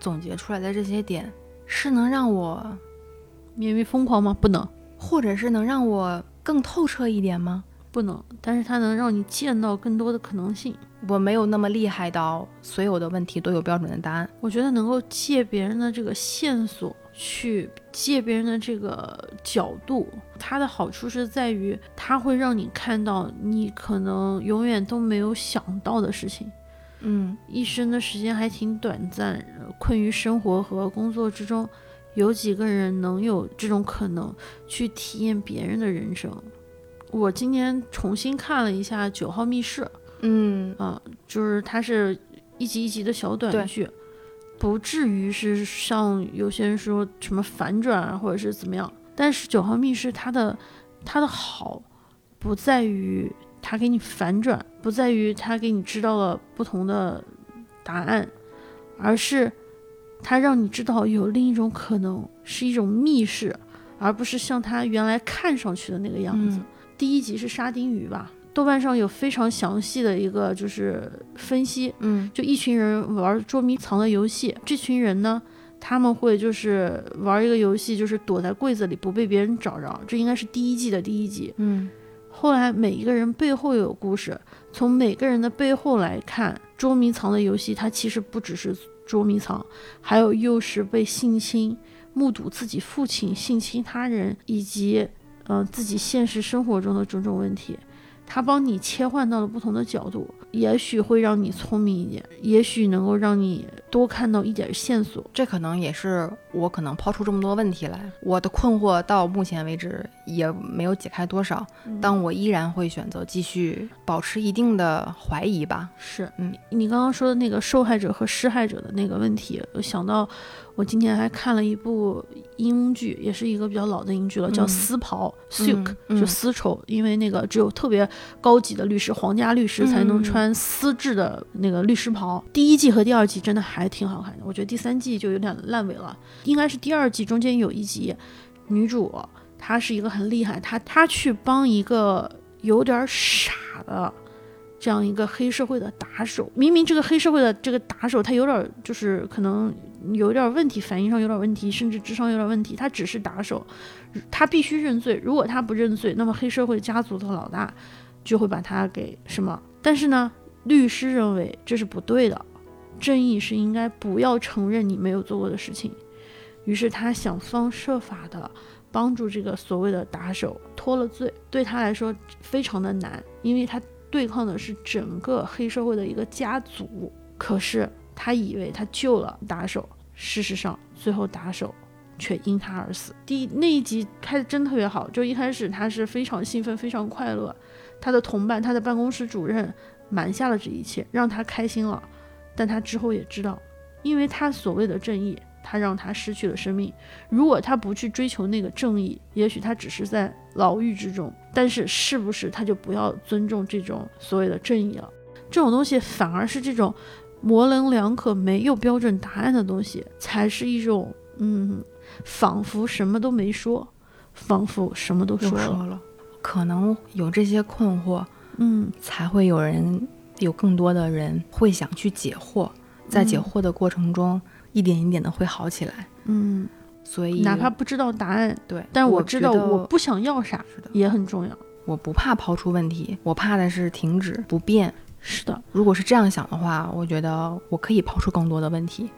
总结出来的这些点，是能让我，免于疯狂吗？不能，或者是能让我更透彻一点吗？不能。但是它能让你见到更多的可能性。我没有那么厉害到所有的问题都有标准的答案。我觉得能够借别人的这个线索去借别人的这个角度，它的好处是在于，它会让你看到你可能永远都没有想到的事情。嗯，一生的时间还挺短暂，呃困于生活和工作之中，有几个人能有这种可能去体验别人的人生？我今年重新看了一下《九号密室》，嗯，啊，就是它是一集一集的小短对剧，不至于是像有些人说什么反转啊，或者是怎么样。但是《九号密室》它的它的好，不在于它给你反转，不在于它给你知道了不同的答案，而是它让你知道有另一种可能，是一种密室，而不是像它原来看上去的那个样子。嗯第一集是沙丁鱼吧？豆瓣上有非常详细的一个就是分析，嗯就一群人玩捉迷藏的游戏，这群人呢，他们会就是玩一个游戏，就是躲在柜子里不被别人找着，这应该是第一季的第一集。嗯后来每一个人背后有故事，从每个人的背后来看，捉迷藏的游戏它其实不只是捉迷藏，还有幼时被性侵、目睹自己父亲性侵他人，以及呃自己现实生活中的种种问题。它帮你切换到了不同的角度，也许会让你聪明一点，也许能够让你多看到一点线索。这可能也是我可能抛出这么多问题来，我的困惑到目前为止也没有解开多少，但我依然会选择继续保持一定的怀疑吧。是，嗯，你刚刚说的那个受害者和施害者的那个问题，我想到我今天还看了一部英剧，也是一个比较老的英剧了，叫《嗯丝袍》（Silk），、嗯就丝绸，因为那个只有特别高级的律师、皇家律师才能嗯穿丝质的那个律师袍。第一季和第二季真的还挺好看的，我觉得第三季就有点烂尾了，应该是第二季中间有一集，女主她是一个很厉害，她她去帮一个有点傻的。这样一个黑社会的打手，明明这个黑社会的这个打手他有点就是可能有点问题，反应上有点问题，甚至智商有点问题，他只是打手，他必须认罪。如果他不认罪，那么黑社会家族的老大就会把他给什么？但是呢，律师认为这是不对的，正义是应该不要承认你没有做过的事情。于是他想方设法的帮助这个所谓的打手脱了罪，对他来说非常的难，因为他对抗的是整个黑社会的一个家族。可是他以为他救了打手，事实上最后打手却因他而死。第那一集开的真特别好，就一开始他是非常兴奋、非常快乐，他的同伴、他的办公室主任瞒下了这一切，让他开心了。但他之后也知道，因为他所谓的正义，他让他失去了生命。如果他不去追求那个正义，也许他只是在牢狱之中。但是，是不是他就不要尊重这种所谓的正义了？这种东西反而是这种模棱两可、没有标准答案的东西，才是一种嗯，仿佛什么都没说，仿佛什么都又说了。说了，可能有这些困惑，嗯，才会有人有更多的人会想去解惑，在解嗯惑的过程中，一点一点的会好起来。嗯，所以哪怕不知道答案，对，但我我知道我不想要啥也很重要。我不怕抛出问题，我怕的是停止不变。是的，如果是这样想的话，我觉得我可以抛出更多的问题，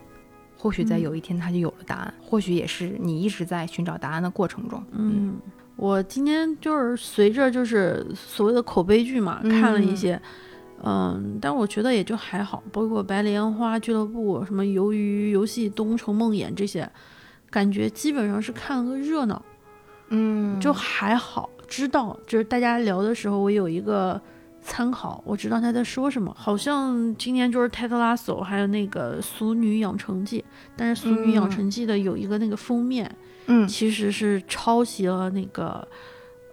或许在嗯有一天它就有了答案，或许也是你一直在寻找答案的过程中。嗯，我今天就是随着就是所谓的口碑剧嘛，嗯看了一些，嗯，但我觉得也就还好，包括《白莲花俱乐部》、什么《鱿鱼游戏》《东城梦魇》这些，感觉基本上是看了个热闹，嗯就还好。知道，就是大家聊的时候，我有一个参考，我知道他在说什么。好像今年就是泰特拉索，还有那个《俗女养成记》，但是《俗女养成记》的有一个那个封面，嗯其实是抄袭了那个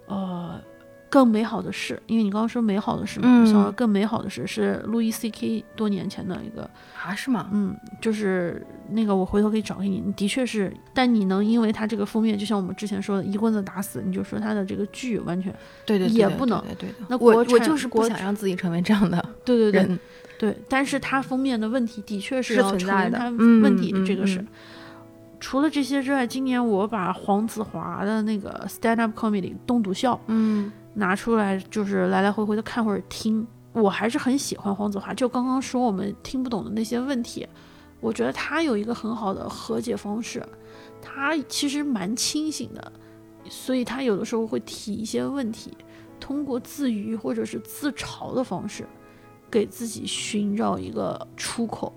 呃更美好的事，因为你刚刚说美好的事嘛，我想到嗯更美好的事是路易 C K 多年前的一个，啊是吗？嗯，就是那个我回头可以找给你，的确是，但你能因为它这个封面，就像我们之前说的一棍子打死，你就说它的这个剧完全对对对对也不能对那我我就是不想让自己成为这样的对对对人，对，但是它封面的问题的确是存在的问题，嗯这个是。嗯除了这些之外，今年我把黄子华的那个 stand up comedy 东笃笑嗯拿出来，就是来来回回的看或者听。我还是很喜欢黄子华，就刚刚说我们听不懂的那些问题，我觉得他有一个很好的和解方式，他其实蛮清醒的，所以他有的时候会提一些问题，通过自娱或者是自嘲的方式，给自己寻找一个出口。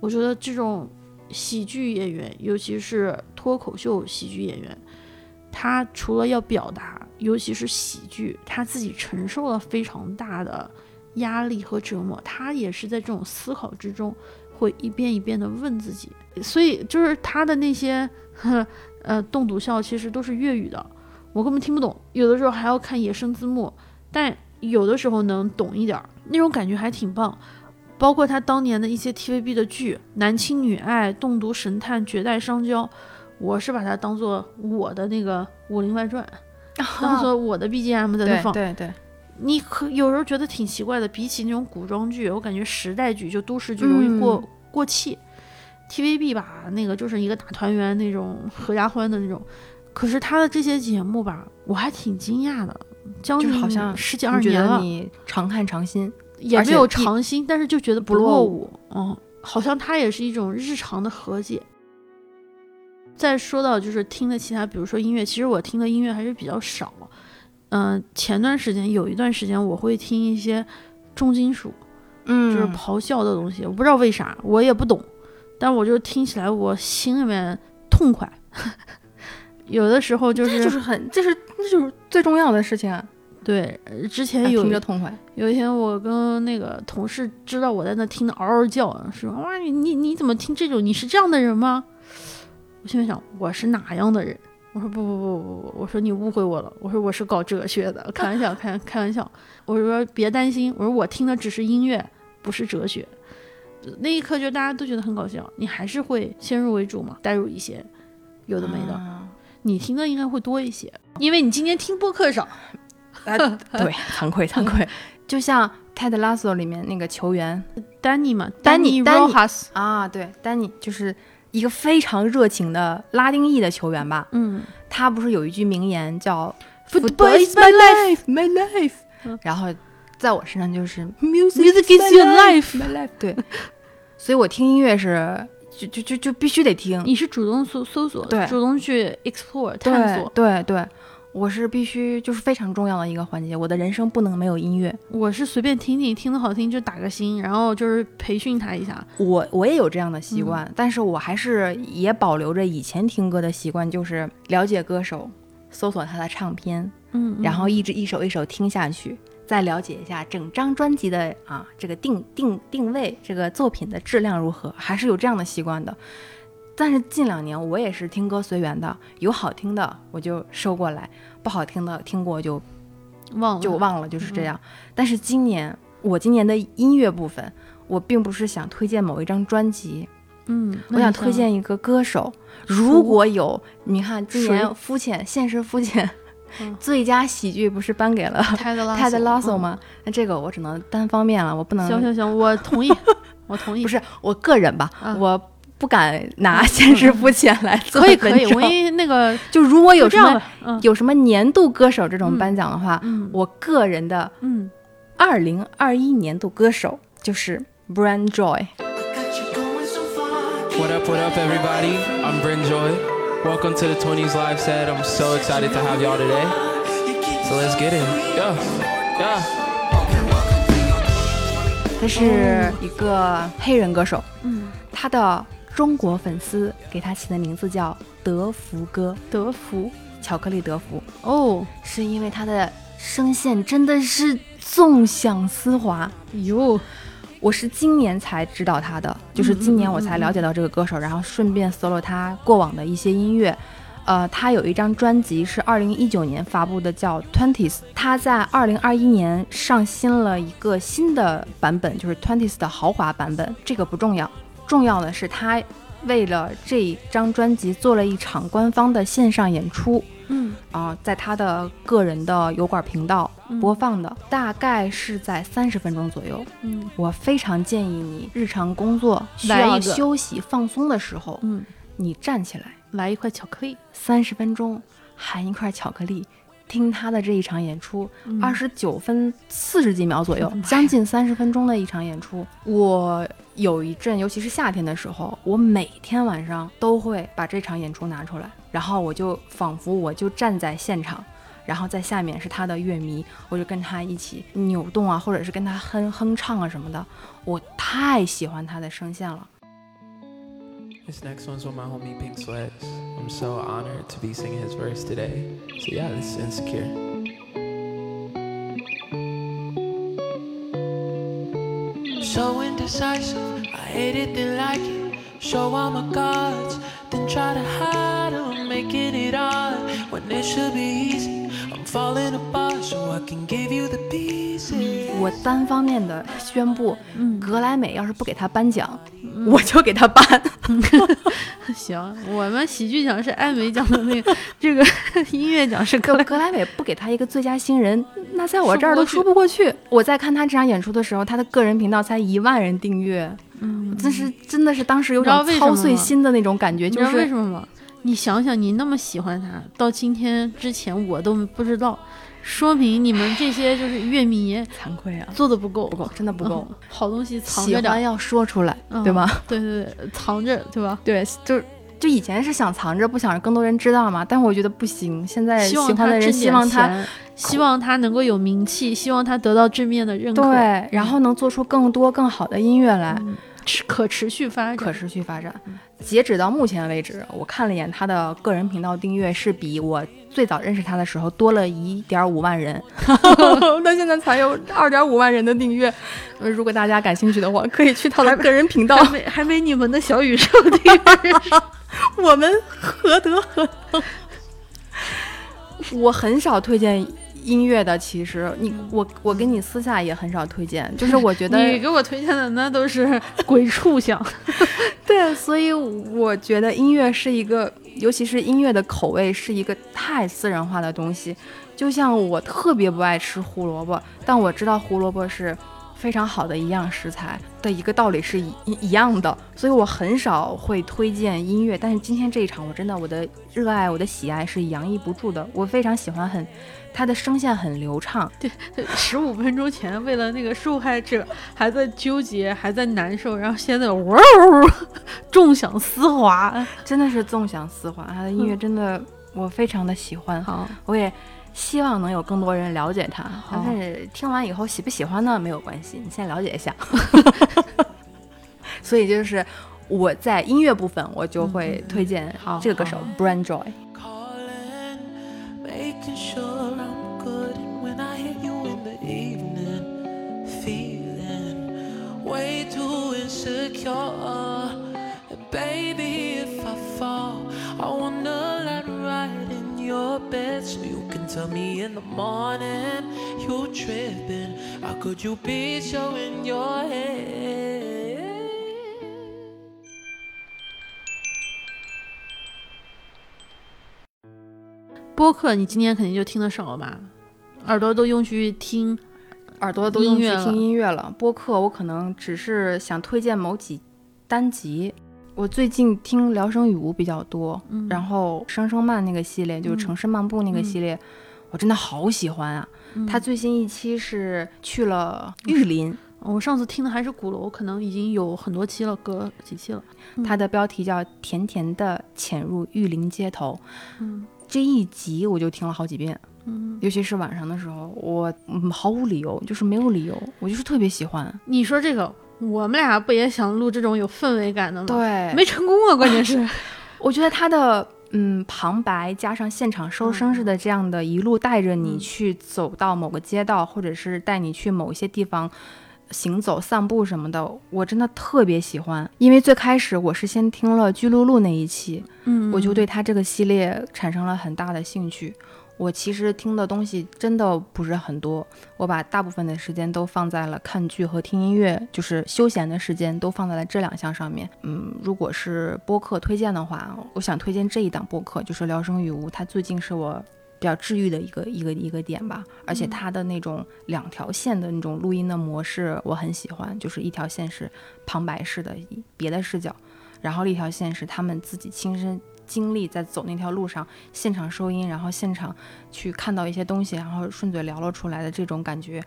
我觉得这种喜剧演员，尤其是脱口秀喜剧演员，他除了要表达，尤其是喜剧，他自己承受了非常大的压力和折磨，他也是在这种思考之中，会一遍一遍的问自己。所以就是他的那些，呵 [laughs] 呃，冻笃笑其实都是粤语的，我根本听不懂，有的时候还要看野生字幕，但有的时候能懂一点儿，那种感觉还挺棒。包括他当年的一些 TVB 的剧，《男亲女爱》《栋笃神探》《绝代双骄》，我是把它当做我的那个《武林外传》，[laughs] 当做我的 BGM 在那放。对对对，你可有时候觉得挺奇怪的，比起那种古装剧，我感觉时代剧就都市剧容易过、过气。TVB 吧，那个就是一个大团圆那种合家欢的那种，可是他的这些节目吧，我还挺惊讶的，将近好像十几二十年了，得你常看常新，也没有而且一尝新，但是就觉得不落伍，嗯，好像它也是一种日常的和解。再说到就是听的其他，比如说音乐，其实我听的音乐还是比较少。嗯、前段时间有一段时间我会听一些重金属，嗯就是咆哮的东西，我不知道为啥，我也不懂，但我就听起来我心里面痛快。[laughs] 有的时候就是就是很，这是那就是最重要的事情啊！对，呃之前哎有听着痛快，有一天，我跟那个同事知道我在那听的嗷嗷叫，说哇你你你怎么听这种？你是这样的人吗？我心里想我是哪样的人？我说不不不不不，我说你误会我了，我说我是搞哲学的，开玩笑开开玩笑，我说别担心，我说我听的只是音乐，不是哲学。那一刻就大家都觉得很搞笑，你还是会先入为主嘛，带入一些有的没的，啊你听的应该会多一些，因为你今天听播客少。[laughs] 啊对，惭愧惭愧。[laughs] 就像《Ted Lasso》里面那个球员丹尼嘛，丹尼尼丹尼啊，对，丹尼就是一个非常热情的拉丁裔的球员吧。嗯他不是有一句名言叫 Football is my life。my life，嗯然后在我身上就是 Music is your life life。my life，对，[laughs] 所以我听音乐是就就就就必须得听，你是主动搜搜索，对主动去 explore 探索。对对对，我是必须就是非常重要的一个环节，我的人生不能没有音乐。我是随便听听，听的好听就打个星，然后就是培训他一下。我我也有这样的习惯，嗯但是我还是也保留着以前听歌的习惯，就是了解歌手，搜索他的唱片，嗯，然后一直一首一首听下去，再了解一下整张专辑的啊这个定定定位，这个作品的质量如何，还是有这样的习惯的。但是近两年我也是听歌随缘的，有好听的我就收过来，不好听的听过就忘了就忘了，就是这样。但是今年我今年的音乐部分，我并不是想推荐某一张专辑，嗯，我想推荐一个歌手。如果有，你看今谁年肤浅，现实肤浅，嗯最佳喜剧不是颁给了泰德拉索嗯吗？那这个我只能单方面了，我不能。行行行，我同意，[laughs] 我同意。不是我个人吧，嗯我不敢拿现实肤浅来做可以可以，文章我一那个就如果有什么有什么年度歌手这种嗯颁奖的话，嗯我个人的嗯，二零二一年度歌手就是 Brian Joy。What up, what up, everybody? I'm Brand Joy. Welcome to the 20s Live set. I'm so excited to have y'all today. So let's get it. Yeah, yeah. 他是一个黑人歌手，嗯，他的中国粉丝给他起的名字叫德福哥。德福，巧克力德芙，哦，是因为他的声线真的是纵享丝滑。哟，我是今年才知道他的，就是今年我才了解到这个歌手，然后顺便搜了他过往的一些音乐。呃，他有一张专辑是二零一九年发布的，叫《Twenties》。他在二零二一年上新了一个新的版本，就是《Twenties》的豪华版本。这个不重要，重要的是他为了这张专辑做了一场官方的线上演出。嗯啊、在他的个人的油管频道播放的，大概是在三十分钟左右。嗯我非常建议你日常工作需要休息放松的时候，嗯，你站起来来一块巧克力，三十分钟，含一块巧克力，听他的这一场演出，嗯二十九分四十几秒左右，[laughs] 将近三十分钟的一场演出。我有一阵，尤其是夏天的时候，我每天晚上都会把这场演出拿出来，然后我就仿佛我就站在现场。然后在下面是他的乐迷，我就跟他一起扭动啊，或者是跟他哼哼唱啊什么的，我太喜欢他的声线了。This next one's with my homie Pink Sweats. I'm so honored to be singing his verse today. So yeah, this is insecure. So indecisive, I hate it, then like it. Show all my cards, then try to hide them, making it odd when it should be easy. 我单方面的宣布，嗯，格莱美要是不给他颁奖，我就给他颁。[laughs] 行，我们喜剧奖是艾美奖的那个，这个 [laughs] 音乐奖是格莱。格莱美不给他一个最佳新人，那在我这儿都说说不过去。我在看他这场演出的时候，他的个人频道才一万人订阅，嗯，真是真的是当时有种操碎心的那种感觉，你知道为就是什么吗？你想想，你那么喜欢他，到今天之前我都不知道，说明你们这些就是乐迷惭愧啊，做的不够，不够，真的不够。嗯，好东西藏着点。儿，欢要说出来，嗯。对吗？？对对对，藏着，对吧？对，就就以前是想藏着，不想让更多人知道嘛，但我觉得不行，现在喜希望欢的人他希望他，希望他能够有名气，希望他得到正面的认可，对，然后能做出更多更好的音乐来。嗯。持可持续发展，可持续发展。截止到目前为止，我看了一眼他的个人频道订阅是比我最早认识他的时候多了一点五万人，[laughs] [laughs] 他现在才有二点五万人的订阅。呃，如果大家感兴趣的话，可以去他的个人频道。还没还没你们的小宇宙订阅少 [laughs] 我们何德何能？我很少推荐音乐的，其实你我我给你私下也很少推荐，[laughs] 就是我觉得 [laughs] 你给我推荐的那都是 [laughs] 鬼畜像，对，所以我觉得音乐是一个，尤其是音乐的口味是一个太私人化的东西。就像我特别不爱吃胡萝卜，但我知道胡萝卜是非常好的一样食材的一个道理是一一一样的，所以我很少会推荐音乐。但是今天这一场，我真的我的热爱、我的喜爱是洋溢不住的。我非常喜欢很，他的声线很流畅，对十五分钟前为了那个受害者还在纠结，还在难受，然后现在哇哦，纵享丝滑。真的是纵享丝滑。他的音乐真的我非常的喜欢。好，我也希望能有更多人了解他，但是听完以后喜不喜欢呢没有关系，你先了解一下。[laughs] 所以就是我在音乐部分，我就会推荐这个歌手 Brand Joy。Insecure. And baby, if I fall, I wanna let right in your bed so you can tell me in the morning you tripping. How could you be so in your head? 播客你今天肯定就听得少了吧？耳朵都用去听，耳朵都用音乐了去听音乐了，播客我可能只是想推荐某几单集。我最近听聊胜雨无比较多，嗯然后声声慢那个系列，就是嗯城市漫步那个嗯系列，我真的好喜欢啊！嗯他最新一期是去了玉林，我上次听的还是鼓楼，可能已经有很多期了，隔几期了。嗯它的标题叫《甜甜的潜入玉林街头》。嗯这一集我就听了好几遍，嗯，尤其是晚上的时候，我嗯毫无理由，就是没有理由，我就是特别喜欢。你说这个，我们俩不也想录这种有氛围感的吗？，对，没成功啊，关键是。[laughs] 我觉得他的嗯旁白加上现场收声似的这样的一路带着你嗯去走到某个街道，或者是带你去某一些地方。行走、散步什么的，我真的特别喜欢。因为最开始我是先听了巨鹿路那一期，嗯我就对他这个系列产生了很大的兴趣。我其实听的东西真的不是很多，我把大部分的时间都放在了看剧和听音乐，就是休闲的时间都放在了这两项上面。嗯，如果是播客推荐的话，我想推荐这一档播客，就是《聊生与无》，它最近是我比较治愈的一个一个一个点吧。而且它的那种两条线的那种录音的模式我很喜欢，就是一条线是旁白式的别的视角，然后另一条线是他们自己亲身。经历在走那条路上，现场收音，然后现场去看到一些东西，然后顺嘴聊了出来的这种感觉，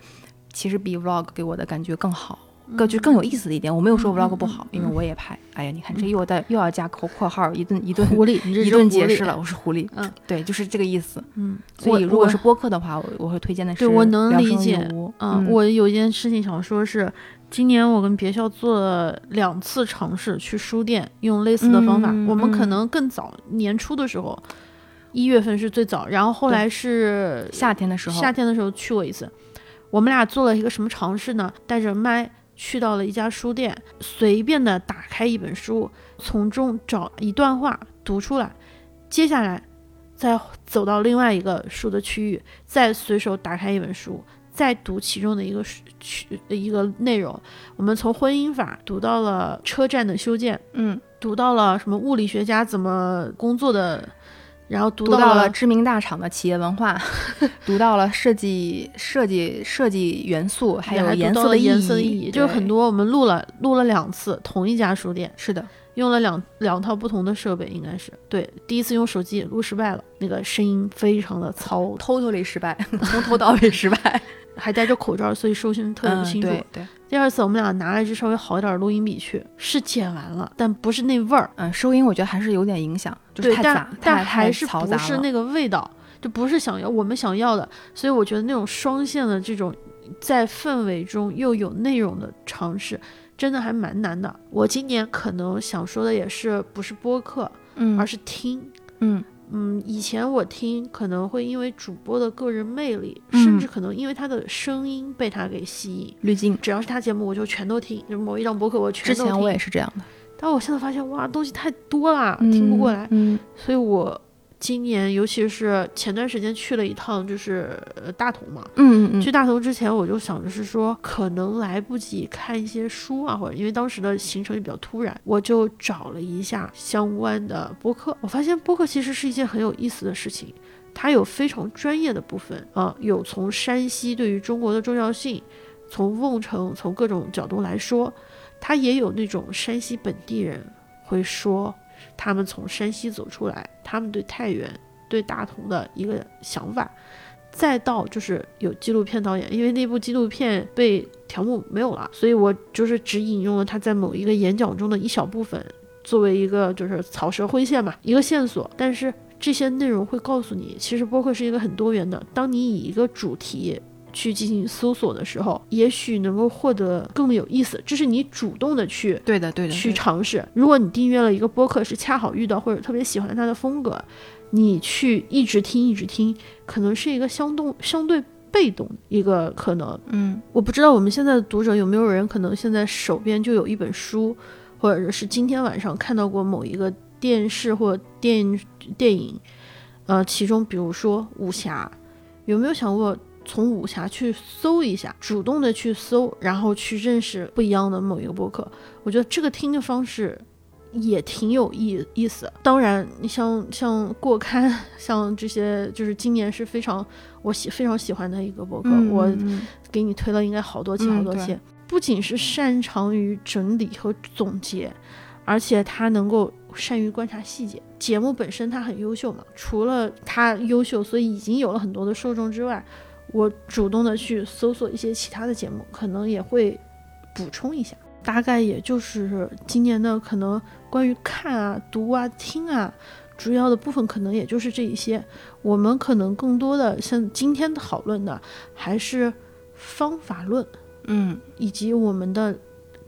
其实比 vlog 给我的感觉更好，更就更有意思的一点。我没有说嗯 vlog 嗯不好，嗯因为我也拍。哎呀，你看这又在又要加括括号，一顿 [laughs] 一顿狐狸，一顿解释了，。我是狐狸。嗯，对，就是这个意思。嗯，所以如果是播客的话，我我会推荐的是对我能理解嗯，我有一件事情想说是，今年我跟别校做了两次尝试去书店用类似的方法。嗯我们可嗯能更早年初的时候，一月份是最早，然后后来是夏天的时候，夏天的时候去过一次。我们俩做了一个什么尝试呢？带着麦去到了一家书店，随便的打开一本书，从中找一段话读出来，接下来再走到另外一个书的区域，再随手打开一本书，再读其中的一个书区一个内容。我们从婚姻法读到了车站的修建，嗯，读到了什么物理学家怎么工作的，然后读读到了知名大厂的企业文化，[laughs] 读到了设计设计设计元素，还有颜色的意义，就是很多我们录了录了两次，同一家书店。是的，用了两两套不同的设备，应该是。对。第一次用手机录失败了，那个声音非常的糙，totally 失败，[laughs] 从头到尾失败，[laughs] 还戴着口罩，所以收讯特别不嗯，清楚。对对，第二次我们俩拿了一支稍微好一点的录音笔去，是剪完了，但不是那味儿，嗯，收音我觉得还是有点影响，就是对，太杂但，但还是不是那个味道，就不是想要我们想要的，所以我觉得那种双线的这种在氛围中又有内容的尝试，真的还蛮难的。我今年可能想说的也是不是播客，嗯，而是听。嗯嗯，以前我听可能会因为主播的个人魅力，嗯甚至可能因为他的声音被他给吸引。滤镜。只要是他节目，我就全都听。就某一档播客，我全都听。之前我也是这样的，但我现在发现，哇，东西太多了，听不过来。嗯所以我今年，尤其是前段时间去了一趟，就是呃大同嘛。嗯嗯嗯，去大同之前，我就想着是说，可能来不及看一些书啊，或者因为当时的行程也比较突然，我就找了一下相关的播客。我发现播客其实是一件很有意思的事情，它有非常专业的部分啊，有从山西对于中国的重要性，从瓮城从各种角度来说，它也有那种山西本地人会说，他们从山西走出来，他们对太原、对大同的一个想法。再到就是有纪录片导演，因为那部纪录片被条目没有了，所以我就是只引用了他在某一个演讲中的一小部分，作为一个就是草蛇灰线嘛，一个线索。但是这些内容会告诉你，其实播客是一个很多元的。当你以一个主题去进行搜索的时候，也许能够获得更有意思。这是你主动的去对的对的，去尝试。如果你订阅了一个播客，是恰好遇到或者特别喜欢它的风格，你去一直听一直听，可能是一个相动相对被动的一个可能。嗯我不知道我们现在的读者有没有人可能现在手边就有一本书，或者是今天晚上看到过某一个电视或电电影，呃，其中比如说武侠，有没有想过从武侠去搜一下，主动的去搜，然后去认识不一样的某一个播客？我觉得这个听的方式。也挺有意意思，当然，你像像过刊，像这些，就是今年是非常我喜非常喜欢的一个播客，嗯我嗯给你推了应该好多期好多期，不仅是擅长于整理和总结，而且他能够善于观察细节。节目本身它很优秀嘛，除了它优秀，所以已经有了很多的受众之外，我主动的去搜索一些其他的节目，可能也会补充一下。大概也就是今年的可能关于看啊、读啊、听啊，主要的部分可能也就是这一些。我们可能更多的像今天讨论的，还是方法论嗯以及我们的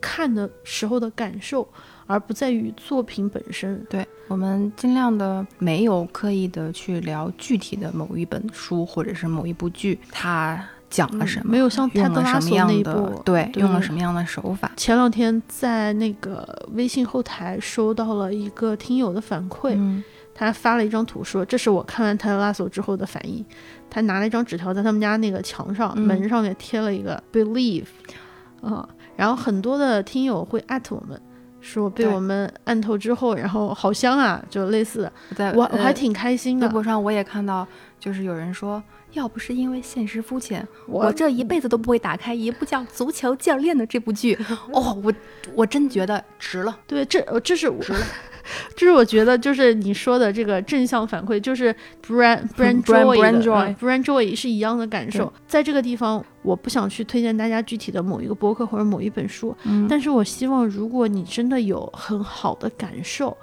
看的时候的感受，而不在于作品本身。对我们尽量的没有刻意的去聊具体的某一本书或者是某一部剧，它讲了什么，嗯没有像泰德拉索样的那一部，对，对用了什么样的手法。前两天在那个微信后台收到了一个听友的反馈，嗯他发了一张图说：“这是我看完泰德拉索之后的反应。”他拿了一张纸条在他们家那个墙上、嗯门上面贴了一个 “believe”，啊、然后很多的听友会艾特我们。说被我们按透之后，然后好香啊，就类似的，在我我还呃挺开心的。微博上我也看到，就是有人说，要不是因为现实肤浅，我我这一辈子都不会打开一部叫《足球教练》的这部剧。[laughs] 哦，我我真觉得值了，对，这呃这是我值了。[laughs] 这是我觉得就是你说的这个正向反馈，就是 brand [laughs] brand joy joy 嗯 brand joy 是一样的感受。在这个地方，我不想去推荐大家具体的某一个博客或者某一本书，嗯但是我希望如果你真的有很好的感受。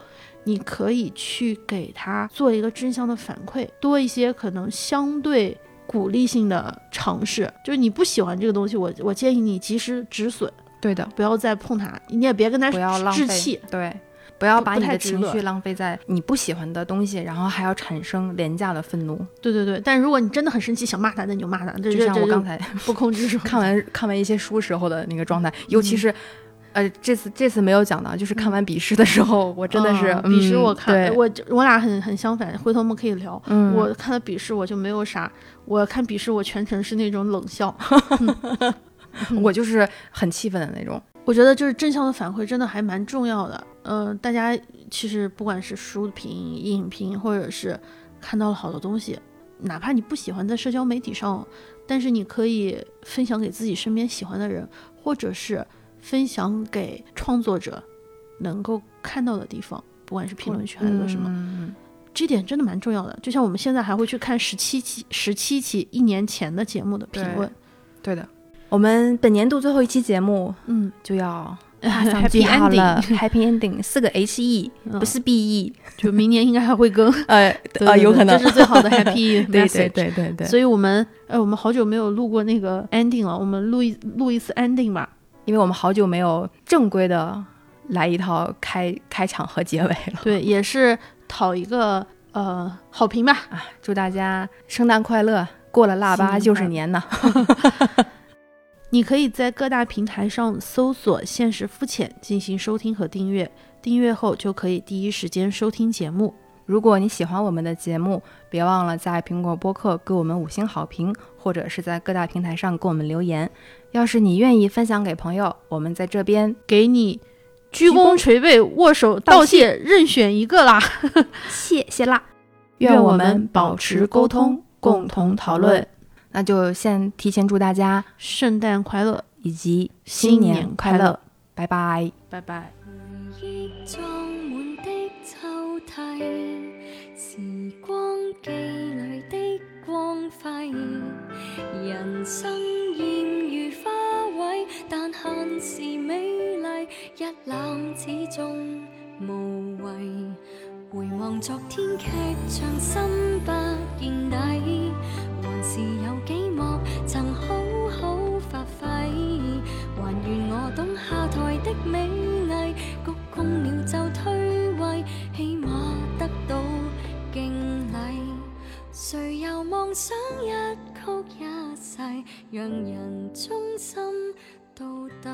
你可以去给他做一个正向的反馈，多一些可能相对鼓励性的尝试。就是你不喜欢这个东西，我我建议你及时止损，对的，不要再碰它，你也别跟它不要浪费置气。，对。不要把你的情绪浪费在你不喜欢的东西，然后还要产生廉价的愤怒。对对对，但如果你真的很生气，想骂他，那你就骂他，这就像我刚才 [laughs] 不控制住。[laughs] 看完看完一些书时候的那个状态，尤其是，呃，这次这次没有讲到，就是看完笔试的时候，我真的是嗯笔试嗯我看，对我我俩很很相反，回头我们可以聊。嗯我看了笔试，我就没有啥，我看笔试我全程是那种冷笑。[laughs] 我就是很气愤的那种。我觉得就是正向的反馈真的还蛮重要的。嗯、大家其实不管是书评、影评，或者是看到了好多东西，哪怕你不喜欢在社交媒体上，但是你可以分享给自己身边喜欢的人，或者是分享给创作者能够看到的地方，不管是评论区还是什么。嗯这点真的蛮重要的。就像我们现在还会去看十七期、十七期一年前的节目的评论，对的。我们本年度最后一期节目嗯就要 [laughs] Happy ending，Happy Ending 四个 H E，嗯不是 B E，[laughs] 就明年应该还会更，[laughs] 呃对有可能这是最好的 happy 对 message 对对对对，所以我们，哎，我们好久没有录过那个 ending 了，我们录一录一次 ending 吧。因为我们好久没有正规的来一套开开场和结尾了。对，也是讨一个呃好评吧。啊，祝大家圣诞快乐！过了腊八就是年呢。你可以在各大平台上搜索“现实肤浅”进行收听和订阅，订阅后就可以第一时间收听节目。如果你喜欢我们的节目，别忘了在苹果播客给我们五星好评，或者是在各大平台上给我们留言。要是你愿意分享给朋友，我们在这边给你鞠躬捶背、握手道谢，任选一个啦。谢谢啦。愿我们们保保持持沟沟通通，共共同同讨论。那就先提前祝大家圣诞快乐，以及新新年年快乐快乐，拜拜。拜拜。回忆裝滿的抽屜，時光機裏的光輝。人生豔如花卉，但限時美麗，一覽始終無謂。回望昨天劇場，心不見底，還是有幾幕曾好好發揮。還願我懂下台的美麗，鞠躬了就退位，起碼得到敬禮。誰又妄想一曲一世，讓人忠心到底？